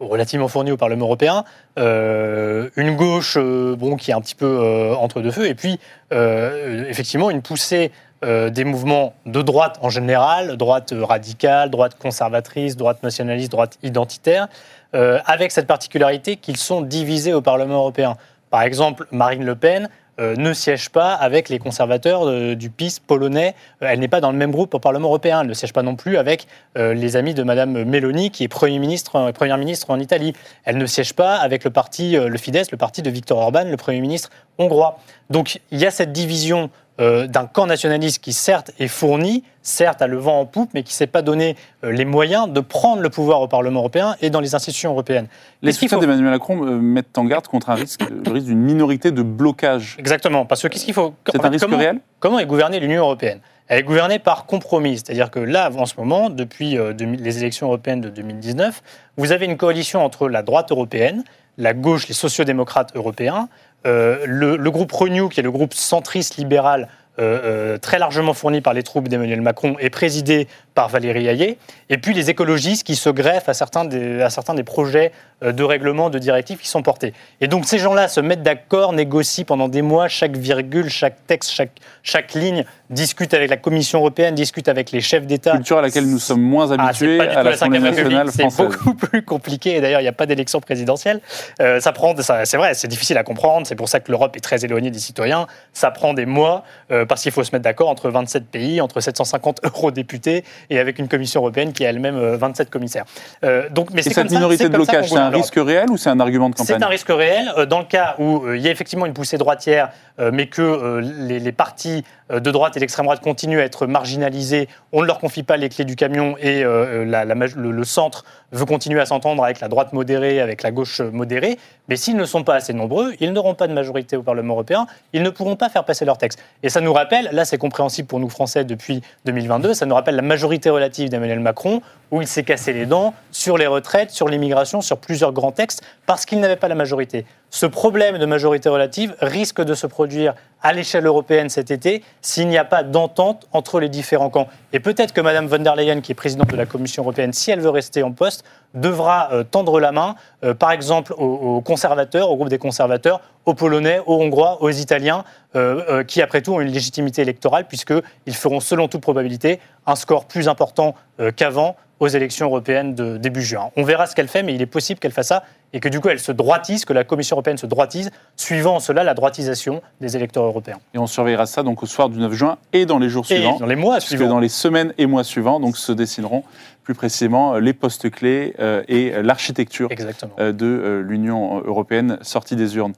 relativement fourni au Parlement européen, euh, une gauche euh, bon, qui est un petit peu euh, entre deux feux, et puis euh, effectivement une poussée euh, des mouvements de droite en général, droite radicale, droite conservatrice, droite nationaliste, droite identitaire, euh, avec cette particularité qu'ils sont divisés au Parlement européen. Par exemple, Marine Le Pen euh, ne siège pas avec les conservateurs du PiS polonais. Elle n'est pas dans le même groupe au Parlement européen. Elle ne siège pas non plus avec les amis de Madame Meloni, qui est Premier ministre, Première ministre en Italie. Elle ne siège pas avec le parti, le Fidesz, le parti de Viktor Orban, le Premier ministre hongrois. Donc il y a cette division d'un camp nationaliste qui certes est fourni, certes a le vent en poupe, mais qui ne s'est pas donné euh, les moyens de prendre le pouvoir au Parlement européen et dans les institutions européennes. Les soutiens faut- d'Emmanuel Macron euh, mettent en garde contre un risque, le risque d'une minorité de blocage. Exactement, parce que qu'est-ce qu'il faut C'est un risque comment, réel? Comment est gouvernée l'Union européenne? Elle est gouvernée par compromis, c'est-à-dire que là, en ce moment, depuis euh, 2000 les élections européennes de 2019, vous avez une coalition entre la droite européenne, la gauche, les sociodémocrates européens, euh, le, groupe Renew, qui est le groupe centriste libéral. euh, très largement fourni par les troupes d'Emmanuel Macron et présidé par Valérie Hayet, et puis les écologistes qui se greffent à certains des, à certains des projets euh, de règlement, de directives qui sont portés. Et donc ces gens-là se mettent d'accord, négocient pendant des mois chaque virgule, chaque texte, chaque, chaque ligne, discutent avec la Commission européenne, discutent avec les chefs d'État. Culture à laquelle nous sommes moins Ah, habitués pas du tout à la nationale c'est beaucoup plus compliqué. Et d'ailleurs, il n'y a pas d'élection présidentielle. Euh, ça prend, ça- c'est vrai, c'est difficile à comprendre. C'est pour ça que l'Europe est très éloignée des citoyens. Ça prend des mois euh, parce qu'il faut se mettre d'accord entre 27 pays, entre 750 eurodéputés et avec une Commission européenne qui a elle-même euh, 27 commissaires. Euh, donc, mais Et c'est cette comme minorité de blocage, c'est un risque réel ou c'est un argument de campagne? C'est un risque réel euh, dans le cas où euh, il y a effectivement une poussée droitière, euh, mais que euh, les, les partis euh, de droite et d'extrême droite continuent à être marginalisés. On ne leur confie pas les clés du camion et euh, maj- le, centre veut continuer à s'entendre avec la droite modérée, avec la gauche modérée. Mais s'ils ne sont pas assez nombreux, ils n'auront pas de majorité au Parlement européen. Ils ne pourront pas faire passer leur texte. Et ça nous rappelle, là c'est compréhensible pour nous Français depuis 2022, ça nous rappelle la majorité relative d'Emmanuel Macron, où il s'est cassé les dents sur les retraites, sur l'immigration, sur plusieurs grands textes, parce qu'il n'avait pas la majorité. Ce problème de majorité relative risque de se produire à l'échelle européenne cet été s'il n'y a pas d'entente entre les différents camps. Et peut-être que Mme von der Leyen, qui est présidente de la Commission européenne, si elle veut rester en poste, devra euh, tendre la main, euh, par exemple, aux, conservateurs, au groupe des conservateurs, aux Polonais, aux Hongrois, aux Italiens, euh, qui après tout ont une légitimité électorale, puisqu'ils feront, selon toute probabilité, un score plus important qu'avant aux élections européennes de début juin. On verra ce qu'elle fait, mais il est possible qu'elle fasse ça et que du coup elle se droitise, que la Commission européenne se droitise, suivant en cela la droitisation des électeurs européens. Et on surveillera ça donc au soir du 9 juin et dans les jours Et suivants. dans les mois suivants. dans les semaines et mois suivants, donc se dessineront plus précisément euh, les postes clés euh, et euh, l'architecture de l'Union européenne sortie des urnes.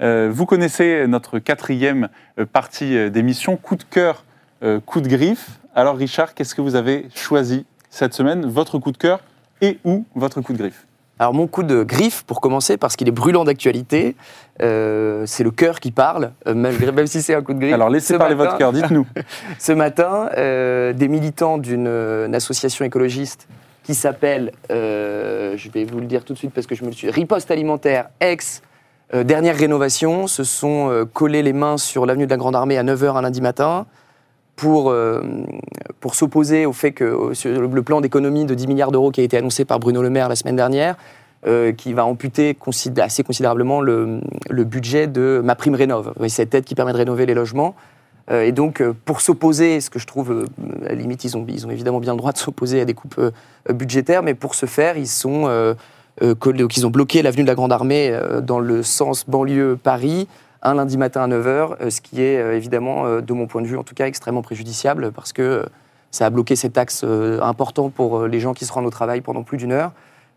Vous connaissez notre quatrième partie d'émission, coup de cœur, coup de griffe. Alors Richard, qu'est-ce que vous avez choisi cette semaine Votre coup de cœur et ou votre coup de griffe Alors mon coup de griffe, pour commencer, parce qu'il est brûlant d'actualité, euh, c'est le cœur qui parle, euh, même si c'est un coup de griffe. Alors laissez Ce parler matin- votre cœur, dites-nous. Ce matin, euh, des militants d'une une association écologiste qui s'appelle, euh, je vais vous le dire tout de suite parce que je me le suis, Riposte Alimentaire, ex, dernière rénovation, se sont collés les mains sur l'avenue de la Grande Armée à 9h un lundi matin pour, euh, pour s'opposer au fait que euh, le plan d'économie de 10 milliards d'euros qui a été annoncé par Bruno Le Maire la semaine dernière, euh, qui va amputer assez considérablement le, le budget de ma prime rénov, Oui, cette aide qui permet de rénover les logements. Et donc, pour s'opposer, ce que je trouve, à la limite, ils ont, ils ont évidemment bien le droit de s'opposer à des coupes budgétaires, mais pour ce faire, ils sont donc ils ont bloqué l'avenue de la Grande Armée dans le sens banlieue Paris un lundi matin à 9h, ce qui est euh, évidemment, euh, de mon point de vue en tout cas, extrêmement préjudiciable parce que euh, ça a bloqué cet axe euh, important pour euh, les gens qui se rendent au travail pendant plus d'une heure,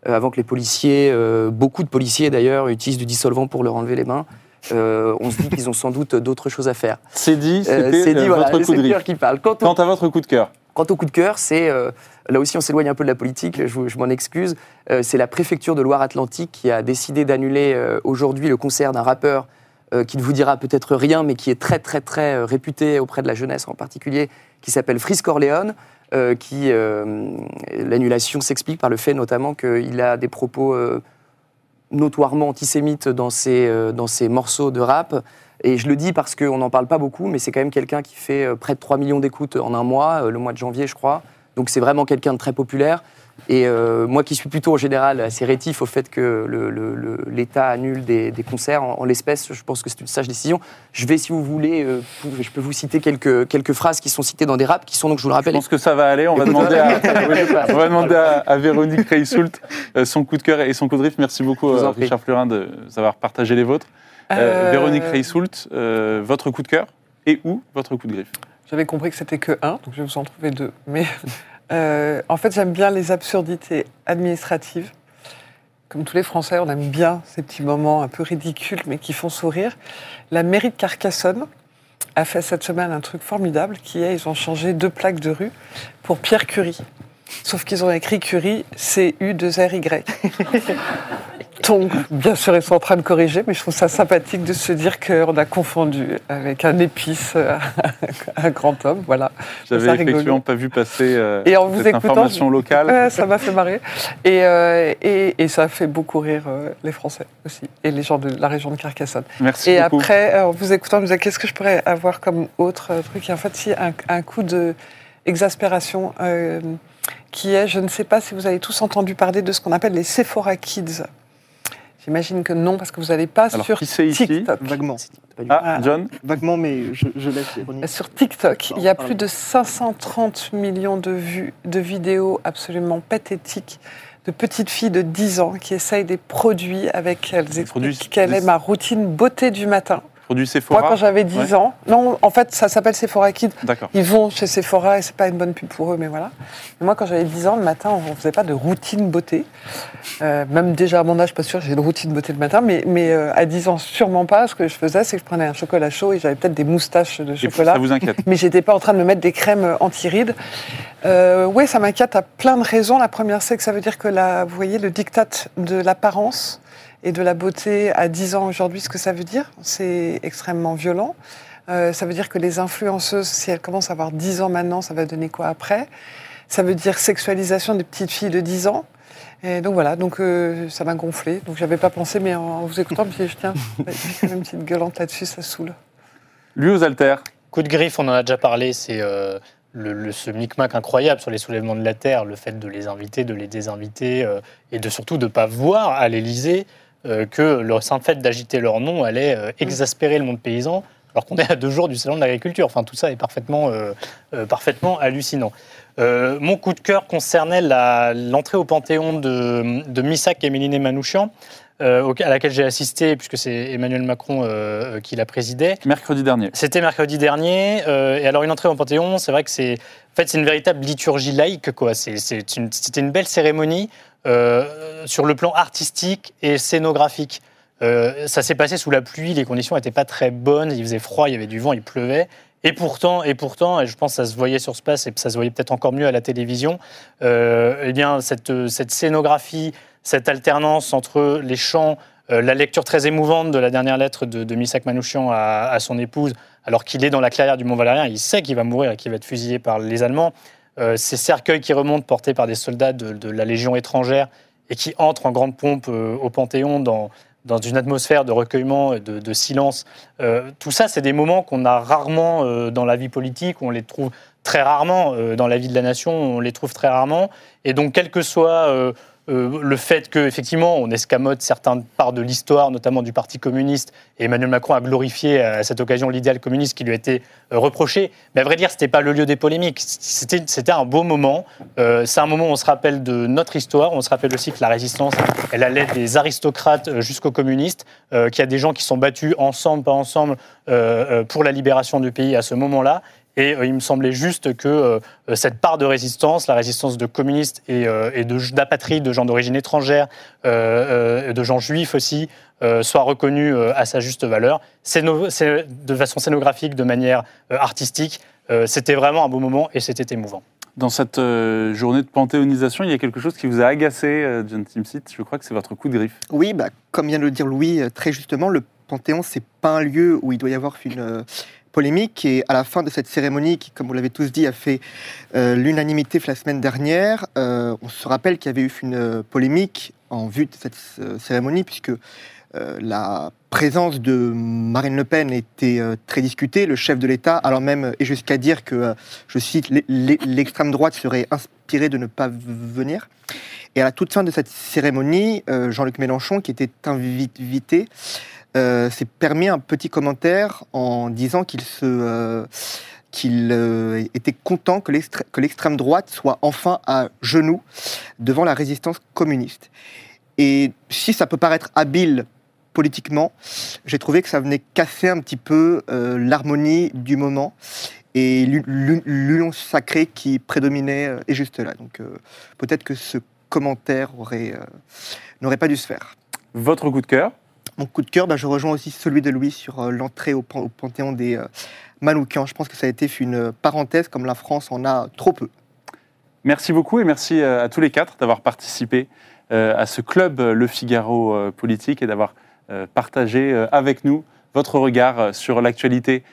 euh, avant que les policiers, euh, beaucoup de policiers d'ailleurs, utilisent du dissolvant pour leur enlever les mains. Euh, on se dit qu'ils ont sans doute d'autres choses à faire. C'est dit, Euh, c'est dit, euh, voilà, votre coup de cœur qui parle. Quant au, Quant à votre coup de cœur, Quant au coup de cœur, c'est euh, là aussi on s'éloigne un peu de la politique, je, m'en excuse. Euh, c'est la préfecture de Loire-Atlantique qui a décidé d'annuler euh, aujourd'hui le concert d'un rappeur euh, qui ne vous dira peut-être rien, mais qui est très très très euh, réputé auprès de la jeunesse en particulier, qui s'appelle Frisk Corleone. euh, qui l'annulation s'explique par le fait notamment qu'il a des propos notoirement antisémites dans ses, dans ses morceaux de rap. Et je le dis parce qu'on n'en parle pas beaucoup, mais c'est quand même quelqu'un qui fait près de 3 millions d'écoutes en un mois, le mois de janvier, je crois. Donc c'est vraiment quelqu'un de très populaire. Et euh, moi qui suis plutôt en général assez rétif au fait que le- le- le- l'État annule des, des concerts, en, en l'espèce, je pense que c'est une sage décision. Je vais, si vous voulez, euh, je peux vous citer quelques, quelques phrases qui sont citées dans des raps, qui sont donc, je vous le Je rappelle, pense que ça va aller. On va demander à, on va demander à, à Véronique Reissoult euh, son coup de cœur et son coup de riff. Merci beaucoup, Je. Richard Fleurin, de nous avoir partagé les vôtres. Euh, Véronique Reissoult, euh, votre coup de cœur et où votre coup de griffe J'avais compris que c'était que un, donc je vais vous en trouver deux. Mais euh, en fait, j'aime bien les absurdités administratives. Comme tous les Français, on aime bien ces petits moments un peu ridicules, mais qui font sourire. La mairie de Carcassonne a fait cette semaine un truc formidable, qui est, ils ont changé deux plaques de rue pour Pierre Curie. Sauf qu'ils ont écrit Curie, C-U-2-R-Y. Donc, bien sûr, ils sont en train de corriger, mais je trouve ça sympathique de se dire qu'on a confondu avec un épice un grand homme. Voilà. J'avais rigolo. effectivement pas vu passer euh, Et en vous cette écoutant, information locale. Ouais, ça m'a fait marrer. Et, euh, et, et ça a fait beaucoup rire euh, les Français aussi, et les gens de la région de Carcassonne. Merci Et beaucoup. après, euh, en vous écoutant, je me disais, qu'est-ce que je pourrais avoir comme autre truc? Et en fait, si, un, un coup de exaspération euh, qui est, je ne sais pas si vous avez tous entendu parler de ce qu'on appelle les Sephora Kids. J'imagine que non, parce que vous n'allez pas Alors, sur qui c'est ici TikTok. Vaguement. Ah, John Vaguement, mais je, je laisse. Sur TikTok, il y a pardon. plus de 530 millions de vues de vidéos absolument pathétiques de petites filles de 10 ans qui essayent des produits avec elles produits- expliquent quelle est ma routine beauté du matin? Produit Sephora Moi, quand j'avais 10 Ouais. ans, non, en fait, ça s'appelle Sephora Kids. D'accord. Ils vont chez Sephora et c'est pas une bonne pub pour eux, mais voilà. Mais moi, quand j'avais 10 ans, le matin, on faisait pas de routine beauté. Euh, même déjà à mon âge, pas sûr, j'ai une routine beauté le matin, mais, mais euh, à 10 ans, sûrement pas. Ce que je faisais, c'est que je prenais un chocolat chaud et j'avais peut-être des moustaches de Et chocolat. ça vous inquiète Mais j'étais pas en train de me mettre des crèmes anti-rides. Euh, oui, ça m'inquiète à plein de raisons. La première, c'est que ça veut dire que la, vous voyez, le diktat de l'apparence et de la beauté à 10 ans aujourd'hui, ce que ça veut dire, c'est extrêmement violent. Euh, ça veut dire que les influenceuses, si elles commencent à avoir 10 ans maintenant, ça va donner quoi après? Ça veut dire sexualisation des petites filles de 10 ans. Et donc voilà, donc euh, ça m'a gonflé. Donc j'avais pas pensé, mais en vous écoutant, je me suis dit, tiens, je fais une petite gueulante là-dessus, ça saoule. Lui aux haltères. Coup de griffe, on en a déjà parlé, c'est euh, le, le- ce micmac incroyable sur les soulèvements de la Terre, le fait de les inviter, de les désinviter, euh, et de surtout de ne pas voir à l'Élysée euh, que le simple fait d'agiter leur nom allait euh, exaspérer le monde paysan, alors qu'on est à deux jours du salon de l'agriculture. Enfin, tout ça est parfaitement, euh, euh, parfaitement hallucinant. Euh, mon coup de cœur concernait l'entrée au Panthéon de, de Missak et Méliné Manouchian, euh, à laquelle j'ai assisté, puisque c'est Emmanuel Macron euh, qui la présidait. Mercredi dernier. C'était mercredi dernier. euh, et alors, une entrée au Panthéon, c'est vrai que c'est en fait, une véritable liturgie laïque. une- C'était une belle cérémonie euh, sur le plan artistique et scénographique. Euh, ça s'est passé sous la pluie, les conditions n'étaient pas très bonnes, il faisait froid, il y avait du vent, il pleuvait. Et pourtant, et pourtant, et je pense que ça se voyait sur ce place et ça se voyait peut-être encore mieux à la télévision, euh, eh bien, cette, cette scénographie, cette alternance entre les chants, euh, la lecture très émouvante de la dernière lettre de, de Misak Manouchian à, à son épouse, alors qu'il est dans la clairière du Mont Valérien, il sait qu'il va mourir et qu'il va être fusillé par les Allemands. Euh, ces cercueils qui remontent portés par des soldats de, la Légion étrangère et qui entrent en grande pompe euh, au Panthéon dans, dans une atmosphère de recueillement et de, silence. Euh, tout ça, c'est des moments qu'on a rarement dans la vie politique, on les trouve très rarement dans la vie de la nation, on les trouve très rarement. Et donc, quel que soit euh, euh, le fait qu'effectivement, on escamote certaines parts de l'histoire, notamment du Parti communiste, et Emmanuel Macron a glorifié à cette occasion l'idéal communiste qui lui a été euh, reproché, mais à vrai dire, ce n'était pas le lieu des polémiques. C'était un beau moment. Euh, C'est un moment où on se rappelle de notre histoire, on se rappelle aussi que la résistance, elle allait des aristocrates euh, jusqu'aux communistes, euh, qu'il y a des gens qui sont battus ensemble, pas ensemble, euh, euh, pour la libération du pays à ce moment-là. Et euh, il me semblait juste que euh, cette part de résistance, la résistance de communistes et, euh, et de- d'apatrides, de gens d'origine étrangère, euh, euh, de gens juifs aussi, euh, soit reconnue euh, à sa juste valeur. C'est- de façon scénographique, de manière euh, artistique, euh, c'était vraiment un beau moment et c'était émouvant. Dans cette euh, journée de panthéonisation, il y a quelque chose qui vous a agacé, euh, John Timsit? Je crois que c'est votre coup de griffe. Oui, bah, comme vient de le dire Louis très justement, le Panthéon, c'est pas un lieu où il doit y avoir une euh, polémique. Et à la fin de cette cérémonie, qui, comme vous l'avez tous dit, a fait euh, l'unanimité la semaine dernière, euh, on se rappelle qu'il y avait eu une euh, polémique en vue de cette cérémonie, puisque la présence de Marine Le Pen était très discutée. Le chef de l'État, alors même, et jusqu'à dire que, je cite, l'e- l'e- l'extrême droite serait inspirée de ne pas venir. Et à la toute fin de cette cérémonie, Jean-Luc Mélenchon, qui était invi- invité, euh, s'est permis un petit commentaire en disant qu'il euh, euh, était content que l'extrême droite soit enfin à genoux devant la résistance communiste. Et si ça peut paraître habile politiquement, j'ai trouvé que ça venait casser un petit peu euh, l'harmonie du moment et l'u- l'u- l'union sacrée qui prédominait euh, est juste là. Donc euh, peut-être que ce commentaire aurait, euh, n'aurait pas dû se faire. Votre coup de cœur? Mon coup de cœur, bah, je rejoins aussi celui de Louis sur euh, l'entrée au, pan- au panthéon des euh, Manoukians. Je pense que ça a été une parenthèse comme la France en a trop peu. Merci beaucoup et merci euh, à tous les quatre d'avoir participé euh, à ce club euh, Le Figaro euh, politique et d'avoir euh, partagé euh, avec nous votre regard euh, sur l'actualité